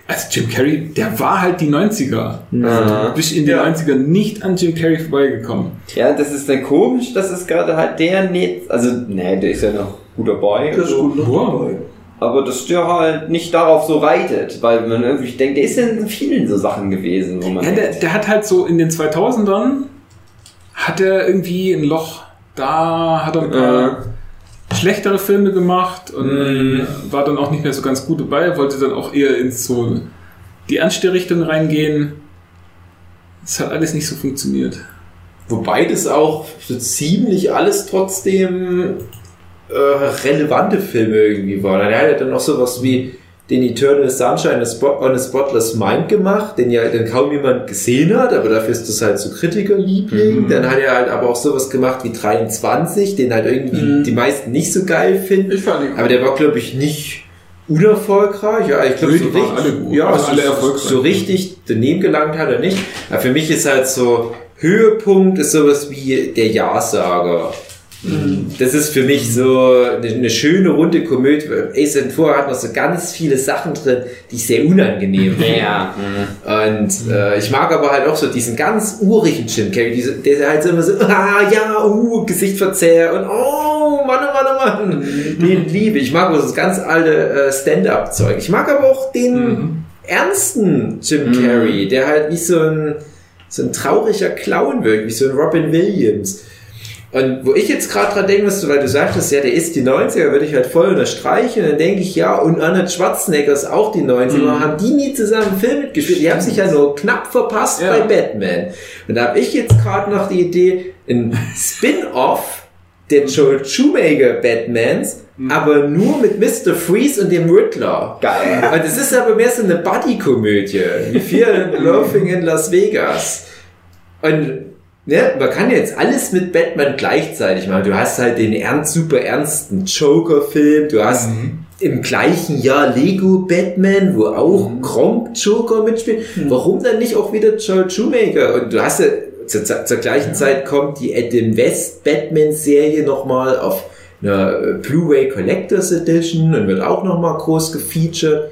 also Jim Carrey, der war halt die 90er. Ja. Du bist in den Ja. 90ern nicht an Jim Carrey vorbeigekommen. Ja, das ist dann komisch, das ist gerade halt der nicht, also, nee, der ist ja noch gut dabei. und so. Wow. Aber dass der halt nicht darauf so reitet, weil man irgendwie denkt, der ist ja in vielen so Sachen gewesen, wo man Ja, der, der hat halt so in den 2000ern hat er irgendwie ein Loch. Da hat er ein paar schlechtere Filme gemacht und war dann auch nicht mehr so ganz gut dabei, wollte dann auch eher ins so die ernste Richtung reingehen. Das hat alles nicht so funktioniert. Wobei das auch so ziemlich alles trotzdem äh, relevante Filme irgendwie waren. Er hat ja dann noch sowas wie den Eternal Sunshine on a Spotless Mind gemacht, den ja dann kaum jemand gesehen hat, aber dafür ist das halt so Kritikerliebling. Dann hat er halt aber auch sowas gemacht wie 23, den halt irgendwie die meisten nicht so geil finden. Ich fand ihn Aber der war, glaube ich, nicht unerfolgreich. Ja, ich glaube, Nee, so richtig, gut. ja, Waren so, so richtig daneben gelangt hat er nicht. Aber für mich ist halt so, Höhepunkt ist sowas wie der Ja-Sager. Das ist für mich so eine, schöne runde Komödie. Ace Ventura hat noch so ganz viele Sachen drin, die ich sehr unangenehm ja, Und äh, ich mag aber halt auch so diesen ganz urigen Jim Carrey, diese, der halt so immer so, ah ja, uh, Gesicht verzerrt und oh, Mann, oh Mann, oh Mann, den liebe ich. Ich mag aber das ganz alte äh, Stand-up-Zeug. Ich mag aber auch den ernsten Jim Carrey, der halt wie so ein, so ein trauriger Clown wirkt, wie so ein Robin Williams. Und wo ich jetzt gerade dran denken musste, weil du sagtest, ja, der ist die 90er, würde ich halt voll unterstreichen. Und dann denke ich, ja, und Arnold Schwarzenegger ist auch die 90er. Haben die nie zusammen einen Film mitgespielt? Die haben sich ja nur knapp verpasst Ja. bei Batman. Und da habe ich jetzt gerade noch die Idee, ein Spin-off der Joel Shoemaker Batmans, aber nur mit Mr. Freeze und dem Riddler. Geil. Und es ist aber mehr so eine Buddy-Komödie, wie and Loafing (laughs) in Las Vegas. Und ne, man kann jetzt alles mit Batman gleichzeitig machen. Du hast halt den ernst, super ernsten Joker-Film, du hast im gleichen Jahr Lego Batman, wo auch Gronk Joker mitspielt. Warum dann nicht auch wieder Joel Shoemaker? Und du hast ja, zur, zur gleichen Zeit kommt die Adam West Batman-Serie nochmal auf einer Blu-ray Collectors Edition und wird auch nochmal groß gefeatured.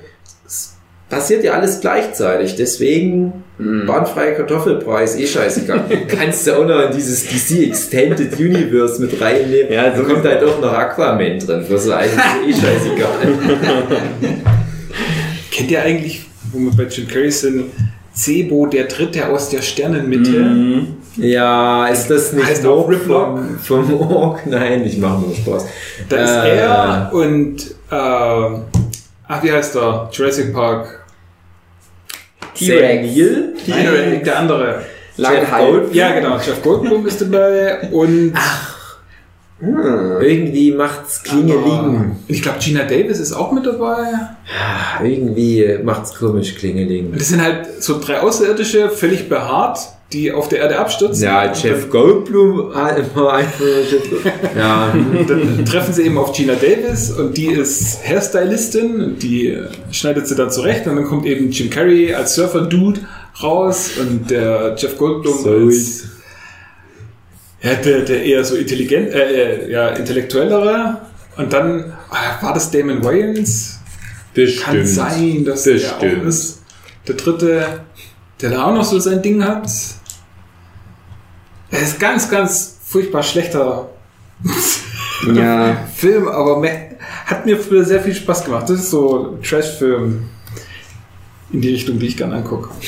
Passiert ja alles gleichzeitig, deswegen bahnfreier Kartoffelpreis, eh scheißegal. (laughs) Kannst du auch noch in dieses DC Extended Universe mit reinnehmen. Ja, da so kommt halt auch noch Aquaman drin, für so eigentlich eh scheißegal. (laughs) Kennt ihr eigentlich, wo wir bei Jim Carrey sind, Sebo, der Dritte aus der Sternenmitte? Mhm. Ja, ist das nicht Heißt auch Riplock? vom, vom Ork? Nein, ich mache nur Spaß. Da ist Äh, er und, äh, ach, wie heißt er? Jurassic Park. Neill? Nein, der andere. Goldblum? Ja, genau. Jeff Goldblum ist dabei und Irgendwie macht's Klingeling. ich glaube, Gina Davis ist auch mit dabei. Ah, Irgendwie macht's komisch Klingeling. Und das sind halt so drei Außerirdische, völlig behaart, die auf der Erde abstürzen. Ja, Jeff Goldblum war (laughs) einfach Ja, dann treffen sie eben auf Gina Davis und die ist Hairstylistin und die schneidet sie dann zurecht und dann kommt eben Jim Carrey als Surfer-Dude raus und der Jeff Goldblum so als ja, der, der eher so intelligent, äh, äh, ja, intellektuellere und dann ah, war das Damon Wayans? Kann Bestimmt. sein, dass der Bestimmt. auch ist. Der dritte, der da auch noch so sein Ding hat. Er ist ganz, ganz furchtbar schlechter Ja. (laughs) Film, aber hat mir früher sehr viel Spaß gemacht. Das ist so Trash-Film in die Richtung, die ich gerne angucke. (laughs)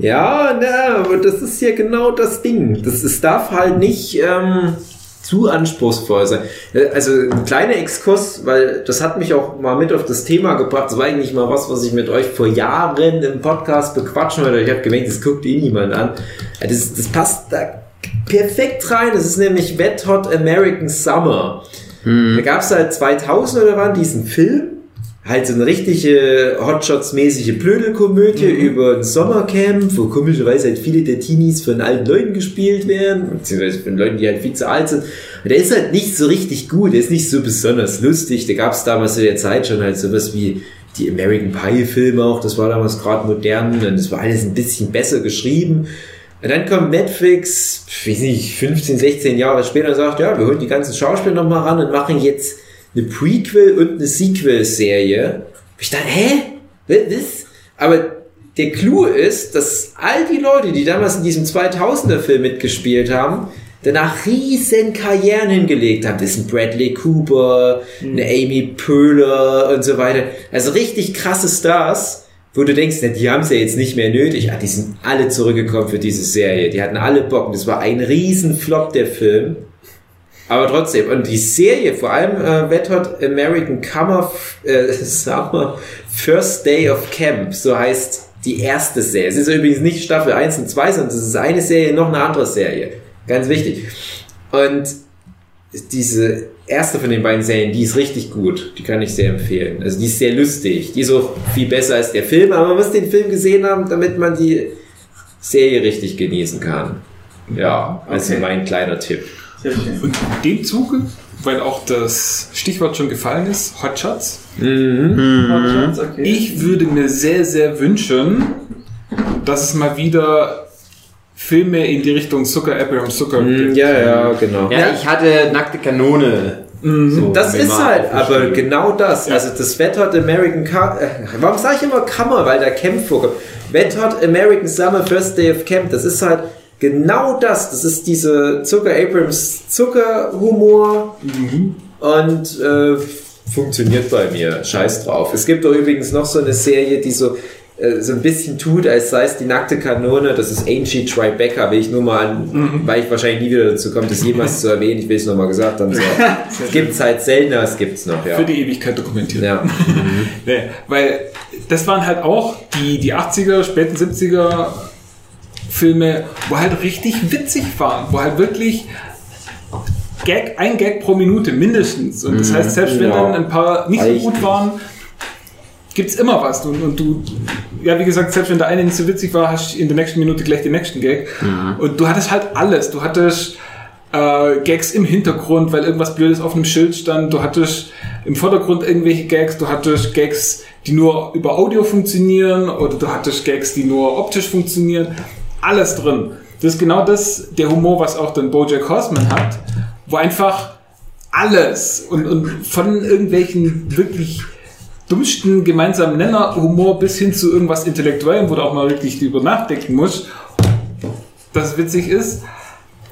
Ja, na, aber das ist ja genau das Ding. Das, es darf halt nicht ähm, zu anspruchsvoll sein. Äh, Also ein kleiner Exkurs, weil das hat mich auch mal mit auf das Thema gebracht. Das war eigentlich mal was, was ich mit euch vor Jahren im Podcast bequatschen wollte. Ich habe gemerkt, das guckt eh niemand an. Ja, Das, das passt da perfekt rein. Das ist nämlich Wet Hot American Summer. Da gab es halt 2000 oder wann diesen Film. Halt so eine richtige Hotshots-mäßige Blödelkomödie über ein Sommercamp, wo komischerweise halt viele der Teenies von alten Leuten gespielt werden, beziehungsweise von Leuten, die halt viel zu alt sind. Und der ist halt nicht so richtig gut, der ist nicht so besonders lustig. Da gab es damals in der Zeit schon halt sowas wie die American Pie-Filme auch, das war damals gerade modern und das war alles ein bisschen besser geschrieben. Und dann kommt Netflix, ich weiß nicht, 15, 16 Jahre später und sagt, ja, wir holen die ganzen Schauspieler nochmal ran und machen jetzt eine Prequel und eine Sequel-Serie. Ich dachte, hä? Was? Aber der Clou ist, dass all die Leute, die damals in diesem 2000er-Film mitgespielt haben, danach riesen Karrieren hingelegt haben. Das sind Bradley Cooper, eine Amy Poehler und so weiter. Also richtig krasse Stars, wo du denkst, na, die haben es ja jetzt nicht mehr nötig. Ah, die sind alle zurückgekommen für diese Serie. Die hatten alle Bock. Und Das war ein riesen Flop, der Film. Aber trotzdem, und die Serie, vor allem äh, Wet Hot American Summer, äh, (laughs) Summer First Day of Camp, so heißt die erste Serie. Es ist übrigens nicht Staffel 1 und 2, sondern es ist eine Serie, noch eine andere Serie. Ganz wichtig. Und diese erste von den beiden Serien, die ist richtig gut. Die kann ich sehr empfehlen. Also die ist sehr lustig. Die ist auch viel besser als der Film, aber man muss den Film gesehen haben, damit man die Serie richtig genießen kann. Ja, also Okay. mein kleiner Tipp. Sehr schön. Und in dem Zuge, weil auch das Stichwort schon gefallen ist, Hotshots, Hotshots, okay. ich würde mir sehr, sehr wünschen, dass es mal wieder Filme in die Richtung Zucker, Abraham Zucker Mm, gibt. Ja, ja, genau. Ja, ich hatte nackte Kanone. So, Das ist halt aber genau das. Also das Wet Hot American Car äh, Warum sage ich immer Kammer? Weil da Camp vorkommt. Wet Hot American Summer First Day of Camp. Das ist halt genau das. Das ist diese Zucker Abrams Zuckerhumor und äh, funktioniert bei mir. Scheiß drauf. Es gibt doch übrigens noch so eine Serie, die so äh, so ein bisschen tut, als sei es die nackte Kanone. Das ist Angie Tribeca, will ich nur mal an, weil ich wahrscheinlich nie wieder dazu komme, das jemals (laughs) zu erwähnen. Ich will es nochmal gesagt haben. So. (laughs) Es gibt es halt seltener, es gibt es noch, ja. Für die Ewigkeit dokumentiert. ja. (laughs) Nee, weil das waren halt auch die, die 80er, späten 70er Filme, wo halt richtig witzig waren, wo halt wirklich Gag, ein Gag pro Minute mindestens. Und das heißt, selbst wenn dann ein paar nicht so gut waren, gibt's immer was. Und, und du, ja, wie gesagt, selbst wenn der eine nicht so witzig war, hast du in der nächsten Minute gleich den nächsten Gag. Und du hattest halt alles. Du hattest äh, Gags im Hintergrund, weil irgendwas Blödes auf einem Schild stand. Du hattest im Vordergrund irgendwelche Gags. Du hattest Gags, die nur über Audio funktionieren. Oder du hattest Gags, die nur optisch funktionieren. Alles drin. Das ist genau das, der Humor, was auch dann Bojack Horseman hat, wo einfach alles und, und von irgendwelchen wirklich dummsten gemeinsamen Nenner Humor bis hin zu irgendwas Intellektuellem, wo du auch mal wirklich drüber nachdenken musst, das witzig ist,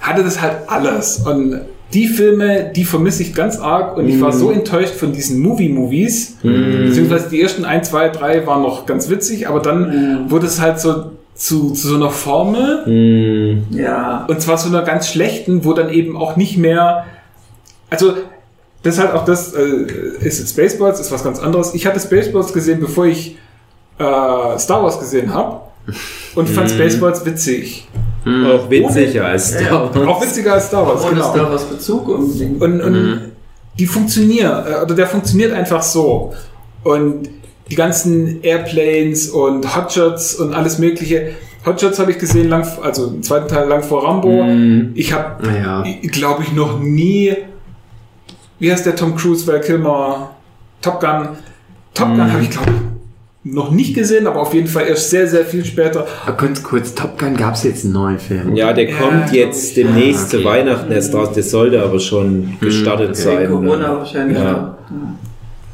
hatte das halt alles. Und die Filme, die vermisse ich ganz arg und ich war so enttäuscht von diesen Movie-Movies, beziehungsweise die ersten ein, zwei, drei waren noch ganz witzig, aber dann wurde es halt so zu, zu so einer Formel, Ja. und zwar so einer ganz schlechten, wo dann eben auch nicht mehr. Also, das ist halt auch das, äh, ist jetzt Spaceballs, ist was ganz anderes. Ich hatte Spaceballs gesehen, bevor ich äh, Star Wars gesehen habe. Und fand Spaceballs witzig. Auch witziger als Star Wars. Auch witziger als Star Wars, Ohne genau. Star Wars Bezug unbedingt. Und, und die funktionieren, äh, oder der funktioniert einfach so. Und die ganzen Airplanes und Hotshots und alles mögliche. Hotshots habe ich gesehen, lang, also im zweiten Teil lang vor Rambo. Ich habe, Naja. glaube ich, noch nie, wie heißt der Tom Cruise, Val Kilmer, Top Gun. Top Gun habe ich, glaube ich, noch nicht gesehen, aber auf jeden Fall erst sehr, sehr viel später. Aber Kurz, kurz, Top Gun gab es jetzt einen neuen Film. Ja, der kommt jetzt demnächst zu okay. Weihnachten erst raus. Der sollte aber schon gestartet Wegen sein. Corona wahrscheinlich. Ja.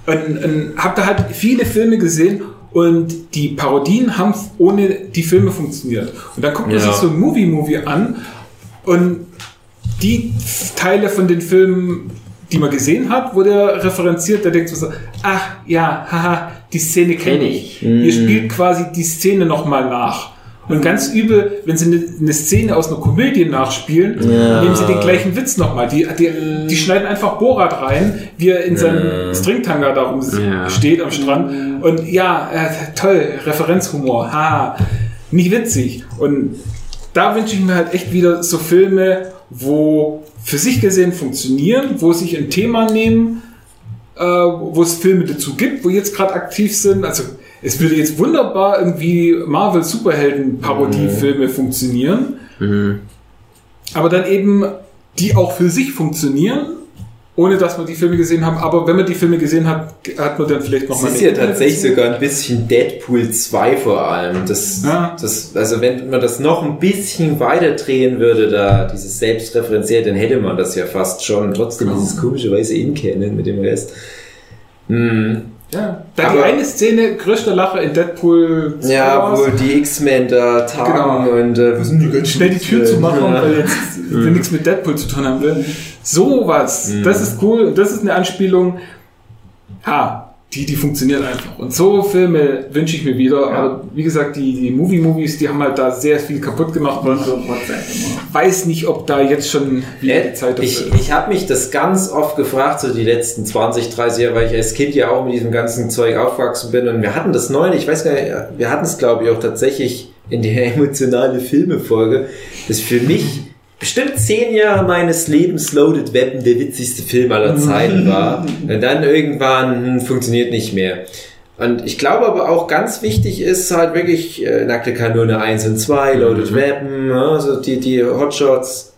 Und, und habe da halt viele Filme gesehen und die Parodien haben ohne die Filme funktioniert. Und dann guckt man Ja. sich so ein Movie-Movie an und die Teile von den Filmen, die man gesehen hat, der referenziert, der denkt so, ach ja, haha, die Szene kenne Kenn ich. ich. Ihr spielt quasi die Szene nochmal nach. Und ganz übel, wenn sie eine, eine Szene aus einer Komödie nachspielen, Ja. nehmen sie den gleichen Witz nochmal. Die, die, die schneiden einfach Borat rein, wie er in seinem Stringtanger da rum Ja. steht am Strand. Und ja, äh, toll, Referenzhumor. Ha, nicht witzig. Und da wünsche ich mir halt echt wieder so Filme, wo für sich gesehen funktionieren, wo sich ein Thema nehmen, äh, wo es Filme dazu gibt, wo jetzt gerade aktiv sind. Also es würde jetzt wunderbar irgendwie Marvel Superhelden Parodiefilme funktionieren, aber dann eben die auch für sich funktionieren, ohne dass wir die Filme gesehen haben. Aber wenn man die Filme gesehen hat, hat man dann vielleicht noch Es mal ist eine ja tatsächlich sogar ein bisschen Deadpool 2 vor allem. Das, Ja. das, also wenn man das noch ein bisschen weiter drehen würde, da dieses selbstreferenziell, dann hätte man das ja fast schon. Trotzdem dieses komische weiße In-Canon mit dem Rest. Hm. Ja. Da die Aber- eine Szene, größter Lacher in Deadpool 2 Ja, wo die X-Men da tagen Genau. und äh, wo sind die ganzen schnell die Tür zu machen, Ja. weil jetzt will nichts mit Deadpool zu tun haben will. Sowas, das ist cool und das ist eine Anspielung. Ha, die, die funktioniert einfach. Und so Filme wünsche ich mir wieder. Aber wie gesagt, die, die Movie-Movies, die haben halt da sehr viel kaputt gemacht. Und weiß nicht, ob da jetzt schon wieder die Zeit dafür ich ist. ich habe mich das ganz oft gefragt, so die letzten 20, 30 Jahre, weil ich als Kind ja auch mit diesem ganzen Zeug aufgewachsen bin. Und wir hatten das neulich, ich weiß gar nicht, wir hatten es glaube ich auch tatsächlich in der (laughs) emotionale Filme-Folge, das für mich bestimmt zehn Jahre meines Lebens Loaded Weapon der witzigste Film aller Zeiten war. Und dann irgendwann hm, funktioniert nicht mehr. Und ich glaube aber auch ganz wichtig ist halt wirklich äh, Nackte Kanone 1 und 2, Loaded Weapon, ja, also die, die Hotshots.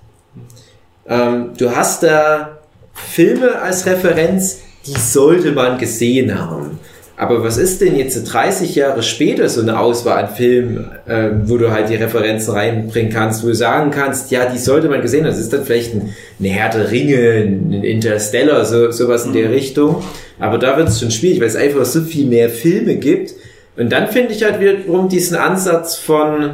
Ähm, du hast da Filme als Referenz, die sollte man gesehen haben. Aber was ist denn jetzt 30 Jahre später so eine Auswahl an Filmen, ähm, wo du halt die Referenzen reinbringen kannst, wo du sagen kannst, ja, die sollte man gesehen haben. Das ist dann vielleicht ein, eine der Ringe, ein Interstellar, so, sowas in der Richtung. Aber da wird es schon schwierig, weil es einfach so viel mehr Filme gibt. Und dann finde ich halt wiederum diesen Ansatz von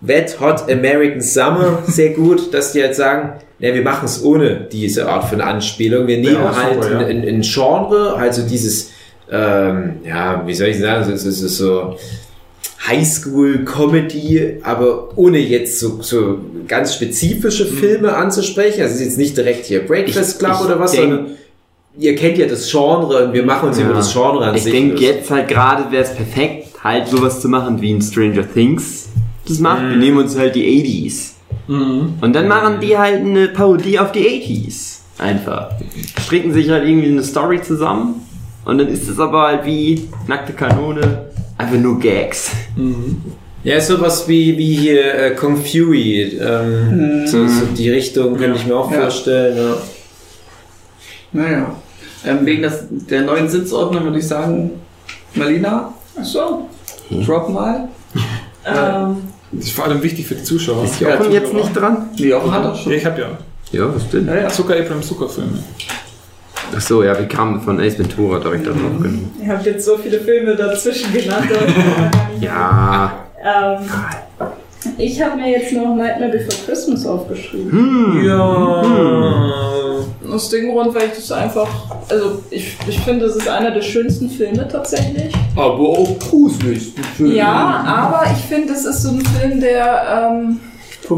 Wet Hot American Summer sehr gut, dass die halt sagen, ja, wir machen es ohne diese Art von Anspielung. Wir nehmen auch halt super, ja. ein, ein Genre, also dieses, ähm, ja, wie soll ich sagen, es ist, ist so Highschool-Comedy, aber ohne jetzt so, so ganz Mhm. spezifische Filme anzusprechen. Also es ist jetzt nicht direkt hier Breakfast Ich- Club ich oder was, sondern ihr kennt ja das Genre und wir machen uns Ja. über das Genre an Ich sich denke jetzt halt gerade wäre es perfekt, halt sowas zu machen wie in Stranger Things das macht. Mhm. Wir nehmen uns halt die 80s. Und dann machen die halt eine Parodie auf die 80s. Einfach. Stricken sich halt irgendwie eine Story zusammen. Und dann ist es aber halt wie nackte Kanone. Einfach nur Gags. Ja, ist sowas wie, wie hier äh, Kung Fury. Ähm, so, so die Richtung könnte ich mir auch Ja. vorstellen. Ja. Naja. Ähm, wegen des, der neuen Sitzordnung würde ich sagen, Marlina, Achso. drop mal. Ähm, Das ist vor allem wichtig für die Zuschauer. Ist Jochen jetzt nicht dran? Die Jochen hat Ja, schon. ich hab ja. Ja, was denn? Ja, ja. Zucker Abraham Zucker Filme. Ach so, ja, wir kamen von Ace Ventura direkt darauf. Genau. ihr habt jetzt so viele Filme dazwischen genannt. (laughs) Ja. Ähm, ich habe mir jetzt noch Nightmare Before Christmas aufgeschrieben. Hm. Aus dem Grund, weil ich das einfach, also ich, ich finde, das ist einer der schönsten Filme tatsächlich. Aber auch gruselig. Ja, aber ich finde, es ist so ein Film, der, ähm,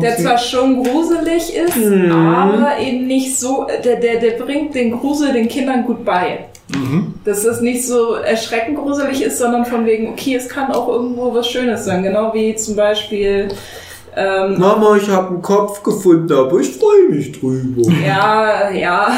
der zwar schon gruselig ist, aber eben nicht so, der, der, der bringt den Grusel den Kindern gut bei. Dass es nicht so erschreckend gruselig ist, sondern von wegen, okay, es kann auch irgendwo was Schönes sein. Genau wie zum Beispiel, ähm, Mama, ich habe einen Kopf gefunden, aber ich freue mich drüber. ja, ja,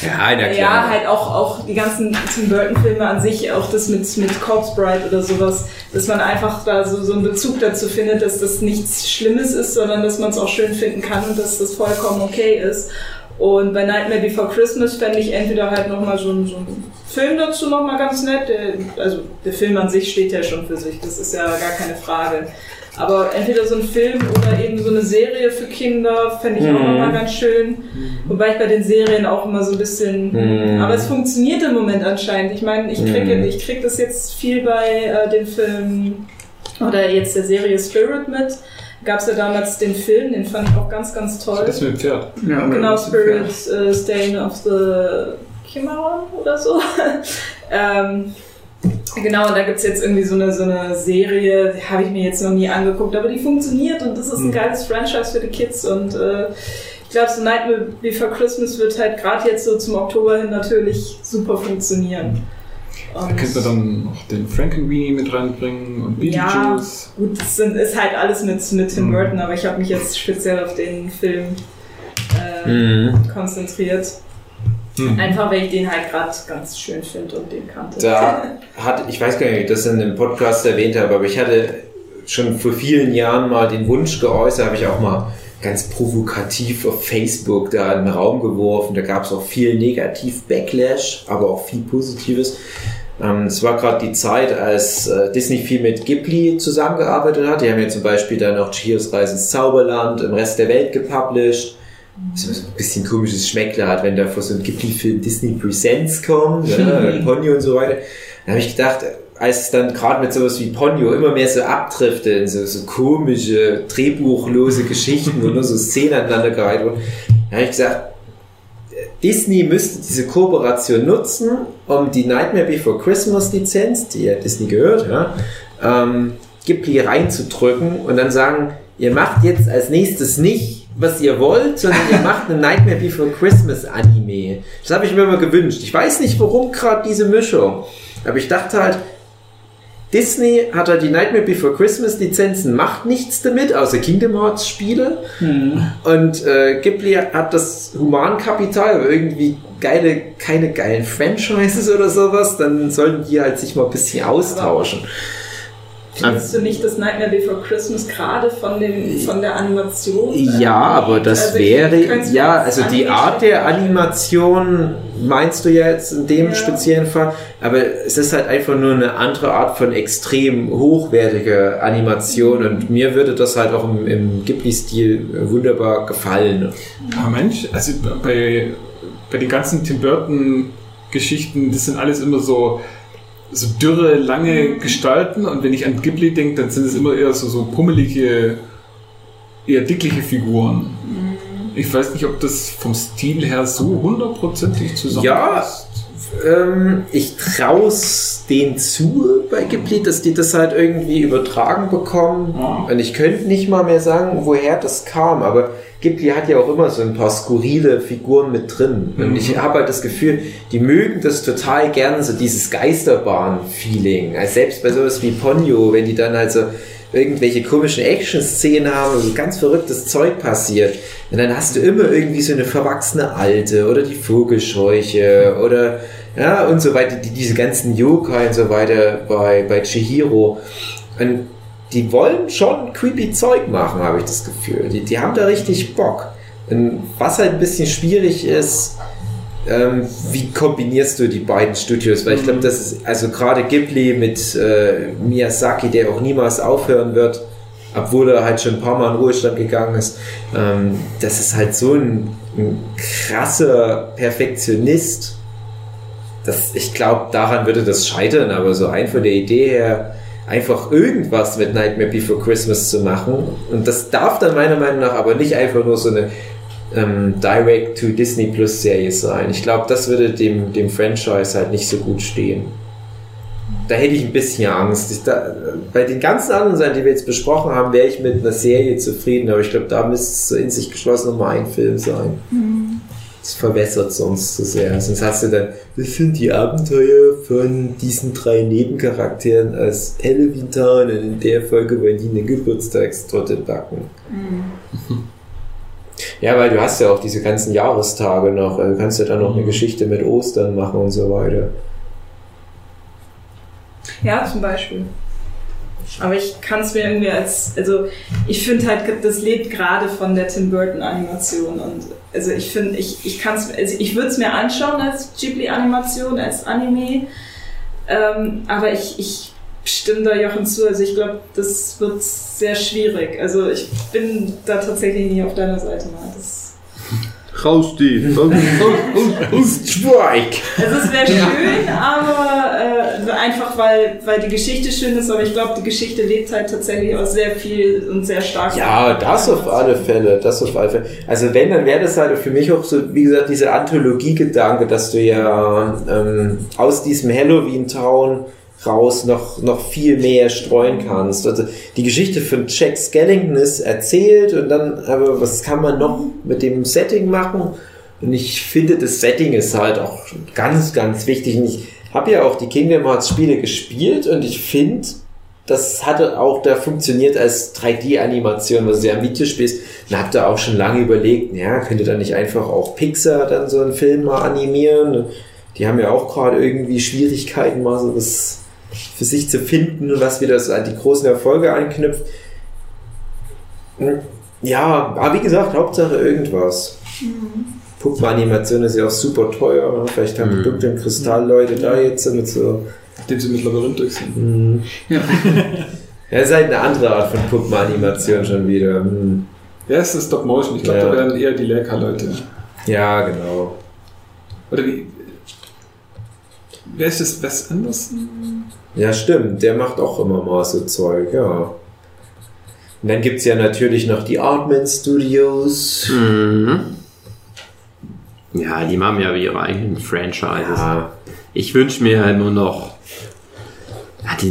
Ja, na Ja, halt auch, auch die ganzen Tim Burton-Filme an sich, auch das mit, mit Corpse Bride oder sowas, dass man einfach da so, so einen Bezug dazu findet, dass das nichts Schlimmes ist, sondern dass man es auch schön finden kann und dass das vollkommen okay ist. Und bei Nightmare Before Christmas fände ich entweder halt nochmal so, so einen Film dazu nochmal ganz nett. Der, also der Film an sich steht ja schon für sich, das ist ja gar keine Frage. Aber entweder so ein Film oder eben so eine Serie für Kinder fände ich auch Mhm. nochmal ganz schön. Wobei ich bei den Serien auch immer so ein bisschen. Mhm. Aber es funktioniert im Moment anscheinend. Ich meine, ich kriege Mhm. ich krieg das jetzt viel bei äh, den Filmen oder jetzt der Serie Spirit mit. Gab es ja damals den Film, den fand ich auch ganz, ganz toll. Das mit dem Pferd. Ja, Genau, Spirit äh, Stain of the Chimaron oder so. (laughs) ähm, Genau, und da gibt's jetzt irgendwie so eine, so eine Serie, die habe ich mir jetzt noch nie angeguckt, aber die funktioniert und das ist ein geiles Franchise für die Kids und äh, ich glaube, so Nightmare Before Christmas wird halt gerade jetzt so zum Oktober hin natürlich super funktionieren. Da Und könnte man dann noch den Frankenweenie mit reinbringen und ja, Beetlejuice. gut, das sind, ist halt alles mit, mit Tim Mhm. Burton, aber ich habe mich jetzt speziell auf den Film äh, Mhm. konzentriert. Mhm. Einfach, weil ich den halt gerade ganz schön finde und den kannte. Da (laughs) hat, ich weiß gar nicht, ob ich das in einem Podcast erwähnt habe, aber ich hatte schon vor vielen Jahren mal den Wunsch geäußert, habe ich auch mal ganz provokativ auf Facebook da in den Raum geworfen. Da gab es auch viel Negativ-Backlash, aber auch viel Positives. Ähm, Es war gerade die Zeit, als äh, Disney viel mit Ghibli zusammengearbeitet hat. Die haben ja zum Beispiel dann auch Chihiros Reise ins Zauberland im Rest der Welt gepublished. So ein bisschen komisches Schmeckler hat, wenn da vor so einem Ghibli-Film Disney Presents kommt, ne, Ponyo und so weiter. Da habe ich gedacht, als es dann gerade mit sowas wie Ponyo immer mehr so abdriftet in so, so komische, drehbuchlose Geschichten, wo nur so Szenen aneinander gereiht wurden, da habe ich gesagt, Disney müsste diese Kooperation nutzen, um die Nightmare Before Christmas Lizenz, die ja Disney gehört, ja, ähm, Ghibli reinzudrücken und dann sagen, ihr macht jetzt als nächstes nicht, was ihr wollt, sondern ihr macht eine Nightmare Before Christmas Anime. Das habe ich mir immer gewünscht. Ich weiß nicht, warum gerade diese Mischung. Aber ich dachte halt, Disney hat halt die Nightmare Before Christmas Lizenzen, macht nichts damit, außer Kingdom Hearts Spiele. Und äh, Ghibli hat das Humankapital, aber irgendwie geile, keine geilen Franchises oder sowas, dann sollten die halt sich mal ein bisschen austauschen. Findest du nicht das Nightmare Before Christmas gerade von, dem, von der Animation? Ja, aber das Also wäre, ja, als also die Art der. Animation meinst du ja jetzt in dem Ja. speziellen Fall, aber es ist halt einfach nur eine andere Art von extrem hochwertiger Animation und mir würde das halt auch im, im Ghibli-Stil wunderbar gefallen. Aber Mensch, also bei, bei den ganzen Tim Burton-Geschichten, das sind alles immer so, so dürre, lange Gestalten und wenn ich an Ghibli denke, dann sind es immer eher so, so pummelige, eher dickliche Figuren. Ich weiß nicht, ob das vom Stil her so hundertprozentig zusammenpasst. Ähm, ich trau's denen zu bei Ghibli, dass die das halt irgendwie übertragen bekommen. Ja. Und ich könnte nicht mal mehr sagen, woher das kam, aber Ghibli hat ja auch immer so ein paar skurrile Figuren mit drin. Und Mhm. ich habe halt das Gefühl, die mögen das total gern, so dieses Geisterbahn-Feeling. Also selbst bei sowas wie Ponyo, wenn die dann halt so irgendwelche komischen Action-Szenen haben, so ganz verrücktes Zeug passiert. Und dann hast du immer irgendwie so eine verwachsene Alte oder die Vogelscheuche oder ja und so weiter, die, diese ganzen Yokai und so weiter bei, bei Chihiro. Und die wollen schon creepy Zeug machen, habe ich das Gefühl. Die, die haben da richtig Bock. Und was halt ein bisschen schwierig ist, ähm, wie kombinierst du die beiden Studios? Weil ich glaube, das ist, also gerade Ghibli mit äh, Miyazaki, der auch niemals aufhören wird, obwohl er halt schon ein paar Mal in Ruhestand gegangen ist, ähm, das ist halt so ein, ein krasser Perfektionist. Das, ich glaube, daran würde das scheitern, aber so ein von der Idee her, einfach irgendwas mit Nightmare Before Christmas zu machen. Und das darf dann meiner Meinung nach aber nicht einfach nur so eine ähm, Direct-to-Disney Plus Serie sein. Ich glaube, das würde dem, dem Franchise halt nicht so gut stehen. Da hätte ich ein bisschen Angst. Ich, da, bei den ganzen anderen Sachen, die wir jetzt besprochen haben, wäre ich mit einer Serie zufrieden, aber ich glaube, da müsste es so in sich geschlossen nochmal ein Film sein. Das verwässert sonst zu sehr. Sonst hast du dann, das sind die Abenteuer von diesen drei Nebencharakteren als Halloween-Town und in der Folge wollen die eine Geburtstagstorte backen. (laughs) Ja, weil du hast ja auch diese ganzen Jahrestage noch. Du kannst ja dann noch eine Geschichte mit Ostern machen und so weiter. Ja, zum Beispiel. Aber ich kann es mir irgendwie als, also ich finde halt, das lebt gerade von der Tim Burton Animation und also ich finde, ich, ich kann es, also ich würde es mir anschauen als Ghibli Animation, als Anime, ähm, aber ich, ich stimme da Jochen zu, also ich glaube, das wird sehr schwierig. Also ich bin da tatsächlich nicht auf deiner Seite, mal. Das, Raus die. Strike! also es wäre schön, aber äh, einfach weil, weil die Geschichte schön ist, aber ich glaube, die Geschichte lebt halt tatsächlich aus sehr viel und sehr stark. Ja, das auf alle Fälle, das auf alle Fälle. Also wenn, dann wäre das halt für mich auch so, wie gesagt, dieser Anthologie-Gedanke, dass du ja ähm, aus diesem Halloween-Town raus noch, noch viel mehr streuen kannst. Also die Geschichte von Jack Skellington ist erzählt und dann, aber was kann man noch mit dem Setting machen? Und ich finde, das Setting ist halt auch ganz, ganz wichtig. Und ich habe ja auch die Kingdom Hearts Spiele gespielt und ich finde, das hatte auch da funktioniert als 3D-Animation, was du ja am Videospiel ist. Und hab da auch schon lange überlegt, ja, könnte da nicht einfach auch Pixar dann so einen Film mal animieren? Die haben ja auch gerade irgendwie Schwierigkeiten, mal so was für sich zu finden, was wieder so an die großen Erfolge anknüpft. Ja, aber wie gesagt, Hauptsache irgendwas. Puppenanimation ist ja auch super teuer. ne? Vielleicht haben die dunklen Kristallleute da jetzt mit so. Nachdem sie mit Labyrinth durch sind. Hm. Ja. (laughs) Ja, ist halt eine andere Art von Puppenanimation schon wieder. Hm. Ja, es ist Stop Motion. Ich glaube, Ja. da werden eher die Leica-Leute. Ja, genau. Oder wie. Wer ist das? Wes Anderson? Ja, stimmt. Der macht auch immer mal so Zeug, ja. Und dann gibt's ja natürlich noch die Artman Studios. Mhm. Ja, die machen ja ihre eigenen Franchises. Ja, Ich wünsche mir halt nur noch.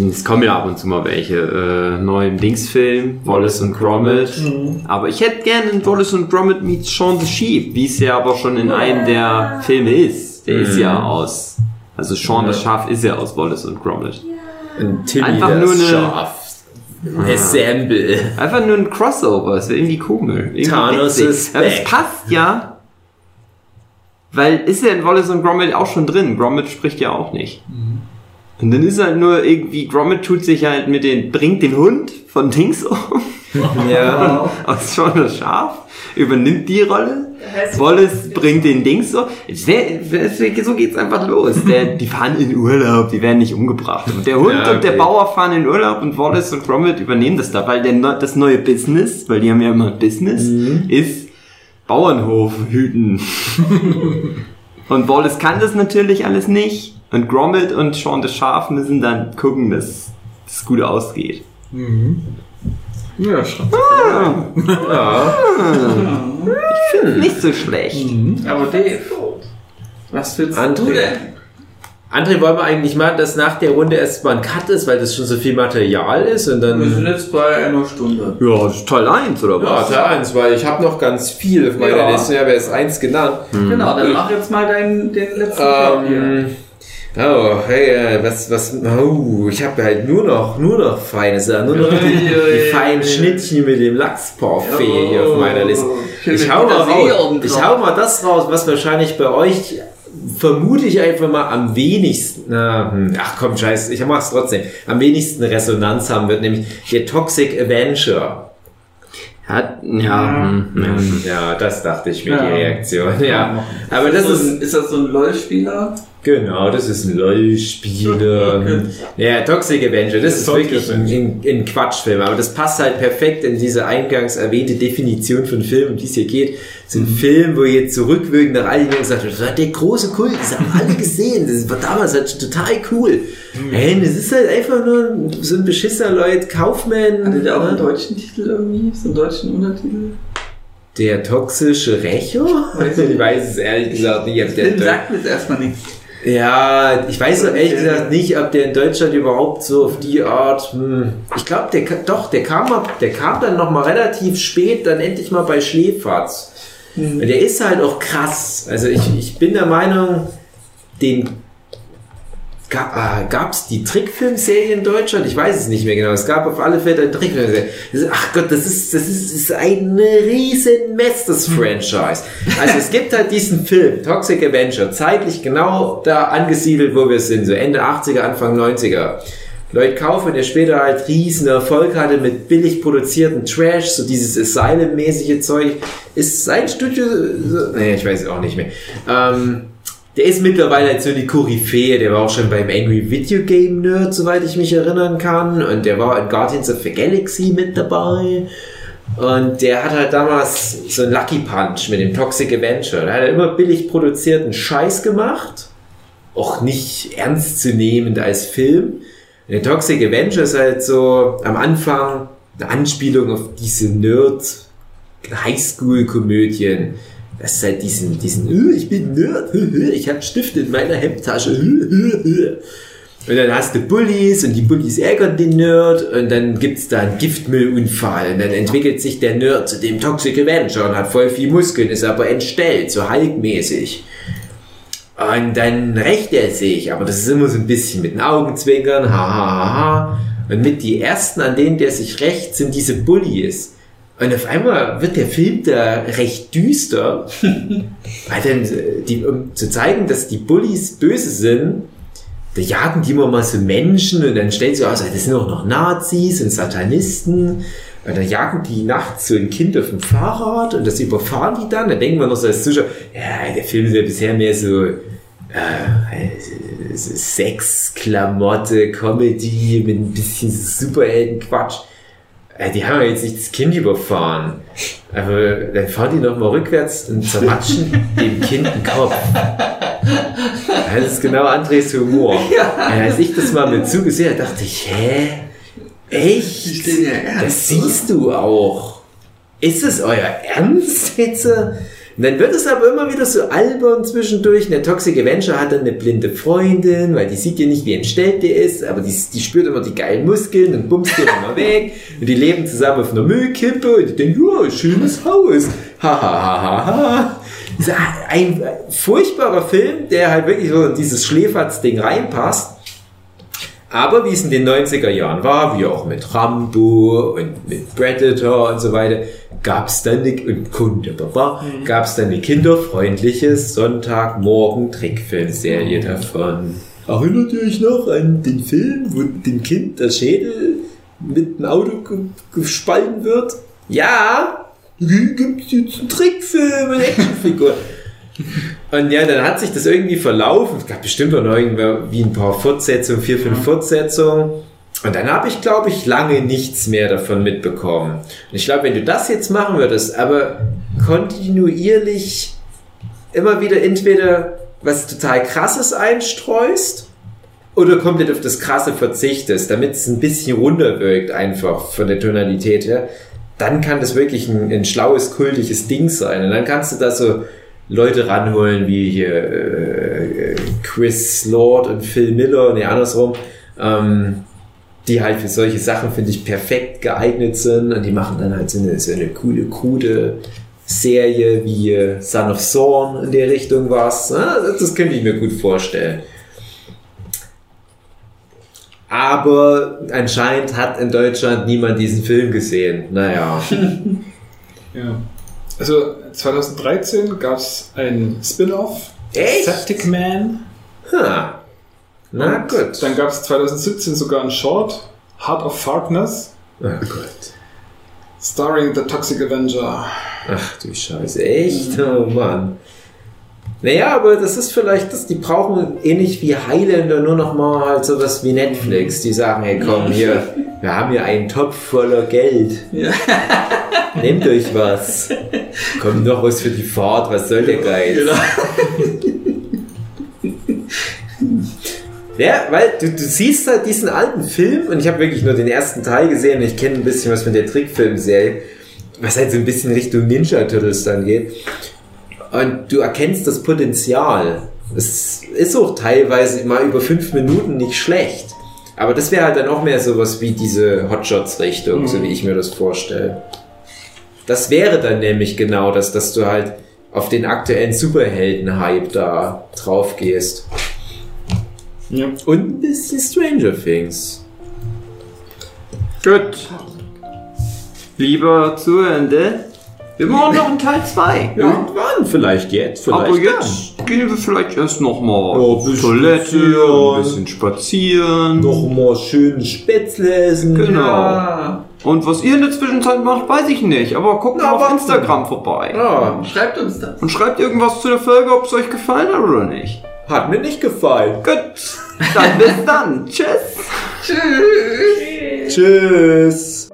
Es kommen ja ab und zu mal welche. Äh, neuen Dingsfilm, Wallace und Gromit. Aber ich hätte gerne einen Wallace und Gromit meets Shaun the Sheep, wie es ja aber schon in einem der Filme ist. Der ist ja aus. Also Shaun das Schaf ist ja aus Wallace und Gromit. und Timmy Einfach das nur eine- Schaf. Assemble. Einfach nur ein Crossover, es wäre irgendwie komisch. Irgendwie Thanos witzig. ist Aber es passt ja. Weil ist ja in Wallace und Gromit auch schon drin. Gromit spricht ja auch nicht. Und dann ist halt nur irgendwie, Gromit tut sich halt mit den, bringt den Hund von Dings um, (laughs) Ja. (laughs) aus schon das Schaf, übernimmt die Rolle. Wallace bringt den Dings so. So geht's einfach los. Der, die fahren in Urlaub, die werden nicht umgebracht. Und der Hund Ja, und der okay. Bauer fahren in Urlaub und Wallace und Gromit übernehmen das da, weil der, das neue Business, weil die haben ja immer ein Business, ist Bauernhof hüten. (laughs) und Wallace kann das natürlich alles nicht. Und Gromit und Sean das Schaf müssen dann gucken, dass es gut ausgeht. Ja, schon. ja. Ich finde nicht so schlecht. Aber Dave, was willst André. du denn? André, wollen wir eigentlich mal, dass nach der Runde erstmal ein Cut ist, weil das schon so viel Material ist und dann. Wir sind jetzt bei einer Stunde. Ja, das ist Teil 1 oder Ja, was? Teil 1, weil ich habe noch ganz viel auf meiner Ja. Liste. Ja, wer ist eins genannt? Genau, dann mach jetzt mal deinen, den letzten Job hier. Oh, hey, äh, was, was, oh, ich habe halt nur noch, nur noch feine Sachen, nur noch die, (laughs) die feinen Schnittchen mit dem Lachsparfait hier auf meiner Liste. Ich hau, mal raus, ich hau mal das raus, was wahrscheinlich bei euch vermute ich einfach mal am wenigsten, na, hm, ach komm, scheiß, ich mach's trotzdem, am wenigsten Resonanz haben wird, nämlich der Toxic Avenger. Hat, ja, hm, ja. Ja, das dachte ich mir, Ja. die Reaktion, ja. Aber Ist das ist, ist das so ein LOL-Spieler? Genau, das ist ein LOL-Spieler. ja, Toxic Avenger, das ist Toxic wirklich ein, ein, Quatschfilm, aber das passt halt perfekt in diese eingangs erwähnte Definition von Film, um die es hier geht. So ein Film, wo ihr zurückwirkend nach all den Jahren wird, das war der große Kult, das haben alle gesehen, das war damals halt total cool. Hey, das ist halt einfach nur so ein beschissener Leute, Kaufmann. Hatte der auch einen ne? deutschen Titel irgendwie? So einen deutschen Untertitel? Der toxische Rächer? Weiß ich (laughs) ich weiß es ehrlich gesagt nicht. der Deu- (laughs) sagt mir jetzt erstmal nichts. Ja, ich weiß auch ehrlich gesagt nicht, ob der in Deutschland überhaupt so auf die Art. Hm, ich glaube, der doch, der kam der kam dann noch mal relativ spät, dann endlich mal bei Schläferz. Und der ist halt auch krass. Also ich, ich bin der Meinung, den gab es die Trickfilmserie in Deutschland? Ich weiß es nicht mehr genau. Es gab auf alle Fälle eine Trickfilmserie. Ach Gott, das ist, das ist, das ist ein riesen Mess, das Franchise. Also es gibt halt diesen Film, Toxic Avenger, zeitlich genau da angesiedelt, wo wir sind, so Ende 80er, Anfang 90er. Lloyd Kaufmann, der später halt riesen Erfolg hatte mit billig produzierten Trash, so dieses Asylum-mäßige Zeug, ist sein Studio, so- nee, ich weiß es auch nicht mehr. Ähm, der ist mittlerweile halt so die Koryphäe, der war auch schon beim Angry Video Game Nerd, soweit ich mich erinnern kann, und der war in Guardians of the Galaxy mit dabei. Und der hat halt damals so einen Lucky Punch mit dem Toxic Avenger. Da hat er immer billig produzierten Scheiß gemacht. Auch nicht ernstzunehmend als Film. Und der Toxic Avenger ist halt so am Anfang eine Anspielung auf diese Nerd Highschool-Komödien. Das ist halt diesen, diesen, "Äh, ich bin Nerd, ich habe Stift in meiner Hemdtasche. Und dann hast du Bullies und die Bullies ärgern den Nerd und dann gibt's da einen Giftmüllunfall und dann entwickelt sich der Nerd zu dem Toxic Avenger und hat voll viel Muskeln, ist aber entstellt, so Hulk-mäßig. Und dann rächt er sich, aber das ist immer so ein bisschen mit den Augenzwinkern, ha, ha, ha, ha. Und mit die ersten, an denen der sich rächt, sind diese Bullies. Und auf einmal wird der Film da recht düster, (laughs) weil dann, äh, die, um zu zeigen, dass die Bullies böse sind, da jagen die immer mal so Menschen und dann stellt sie aus, das sind auch noch Nazis und Satanisten. Und dann jagen die nachts so ein Kind auf dem Fahrrad und das überfahren die dann. Da denken wir noch so als Zuschauer, ja, der Film ist ja bisher mehr so äh, Sex, Klamotte, Comedy mit ein bisschen Superheldenquatsch. Äh, die haben ja jetzt nicht das Kind überfahren. Aber dann fahren die nochmal rückwärts und zermatschen dem Kind den Kopf. Das ist genau Andres Humor. Äh, Als ich das mal mit zugesehen habe, dachte ich, hä? Echt? Ja ernst, Das siehst du auch. Ist es euer Ernst jetzt? Und dann wird es aber immer wieder so albern zwischendurch. Der Toxic Avenger hat dann eine blinde Freundin, weil die sieht ja nicht, wie entstellt der ist, aber die, die spürt immer die geilen Muskeln und bumst den immer weg. Und die leben zusammen auf einer Müllkippe und die denken, ja, schönes Haus. Ha, ha, ha, ha, ha. Das ist ein furchtbarer Film, der halt wirklich so in dieses Schläferz-Ding reinpasst. Aber wie es in den 90er Jahren war, wie auch mit Rambo und mit Predator und so weiter, gab es dann eine, und Kunde, gab es dann eine kinderfreundliche Sonntagmorgen-Trickfilmserie davon. Erinnert ihr euch noch an den Film, wo dem Kind der Schädel mit dem Auto ge gespalten wird? Ja, gibt es jetzt einen Trickfilm mit Actionfigur. (laughs) Und ja, dann hat sich das irgendwie verlaufen. Es gab bestimmt auch noch irgendwie ein paar Fortsetzungen, vier, fünf Fortsetzungen. Und dann habe ich, glaube ich, lange nichts mehr davon mitbekommen. Und ich glaube, wenn du das jetzt machen würdest, aber kontinuierlich immer wieder entweder was total krasses einstreust oder komplett auf das Krasse verzichtest, damit es ein bisschen runterwirkt einfach von der Tonalität her, dann kann das wirklich ein, ein schlaues, kultisches Ding sein. Und dann kannst du da so Leute ranholen wie hier äh, Chris Lord und Phil Miller, nee, andersrum, ähm, die halt für solche Sachen, finde ich, perfekt geeignet sind und die machen dann halt so eine, so eine coole, krude Serie wie äh, Son of Zorn in der Richtung was. Ne? Das könnte ich mir gut vorstellen. Aber anscheinend hat in Deutschland niemand diesen Film gesehen. Naja. (laughs) Ja. Also 2013 gab es ein Spin-off, Echt? Septic Man. Ha. Na Und gut. Dann gab es 2017 sogar ein Short, Heart of Darkness, Oh Gott. starring The Toxic Avenger. Ach du Scheiße, echt? Oh Mann. Naja, aber das ist vielleicht, das, die brauchen ähnlich wie Highlander nur noch mal halt sowas wie Netflix. Die sagen, hey komm, (laughs) hier, wir haben hier einen Topf voller Geld. Ja. (laughs) Nehmt euch was. Kommt noch was für die Fahrt, was soll der Geiz? Ja, weil du, du siehst halt diesen alten Film und ich habe wirklich nur den ersten Teil gesehen und ich kenne ein bisschen was von der Trickfilmserie, was halt so ein bisschen Richtung Ninja Turtles dann geht. Und du erkennst das Potenzial. Es ist auch teilweise mal über fünf Minuten nicht schlecht. Aber das wäre halt dann auch mehr sowas wie diese Hotshots-Richtung, so wie ich mir das vorstelle. Das wäre dann nämlich genau das, dass du halt auf den aktuellen Superhelden-Hype da drauf gehst. Ja. Und ein bisschen Stranger Things. Gut. Lieber Zuhörende, wir machen noch einen Teil 2. Irgendwann, vielleicht jetzt, vielleicht Aber jetzt gehen wir vielleicht erst nochmal Ja, bisschen Toilette, spazieren. ein bisschen spazieren. noch mal schön Spätzle essen. Genau. Ja. Und was ihr in der Zwischenzeit macht, weiß ich nicht. Aber guckt Na, mal auf. Instagram vorbei. Ja, Schreibt uns das. Und schreibt irgendwas zu der Folge, ob es euch gefallen hat oder nicht. hat mir nicht gefallen. Gut. Dann bis dann. (laughs) Tschüss. Tschüss. Tschüss.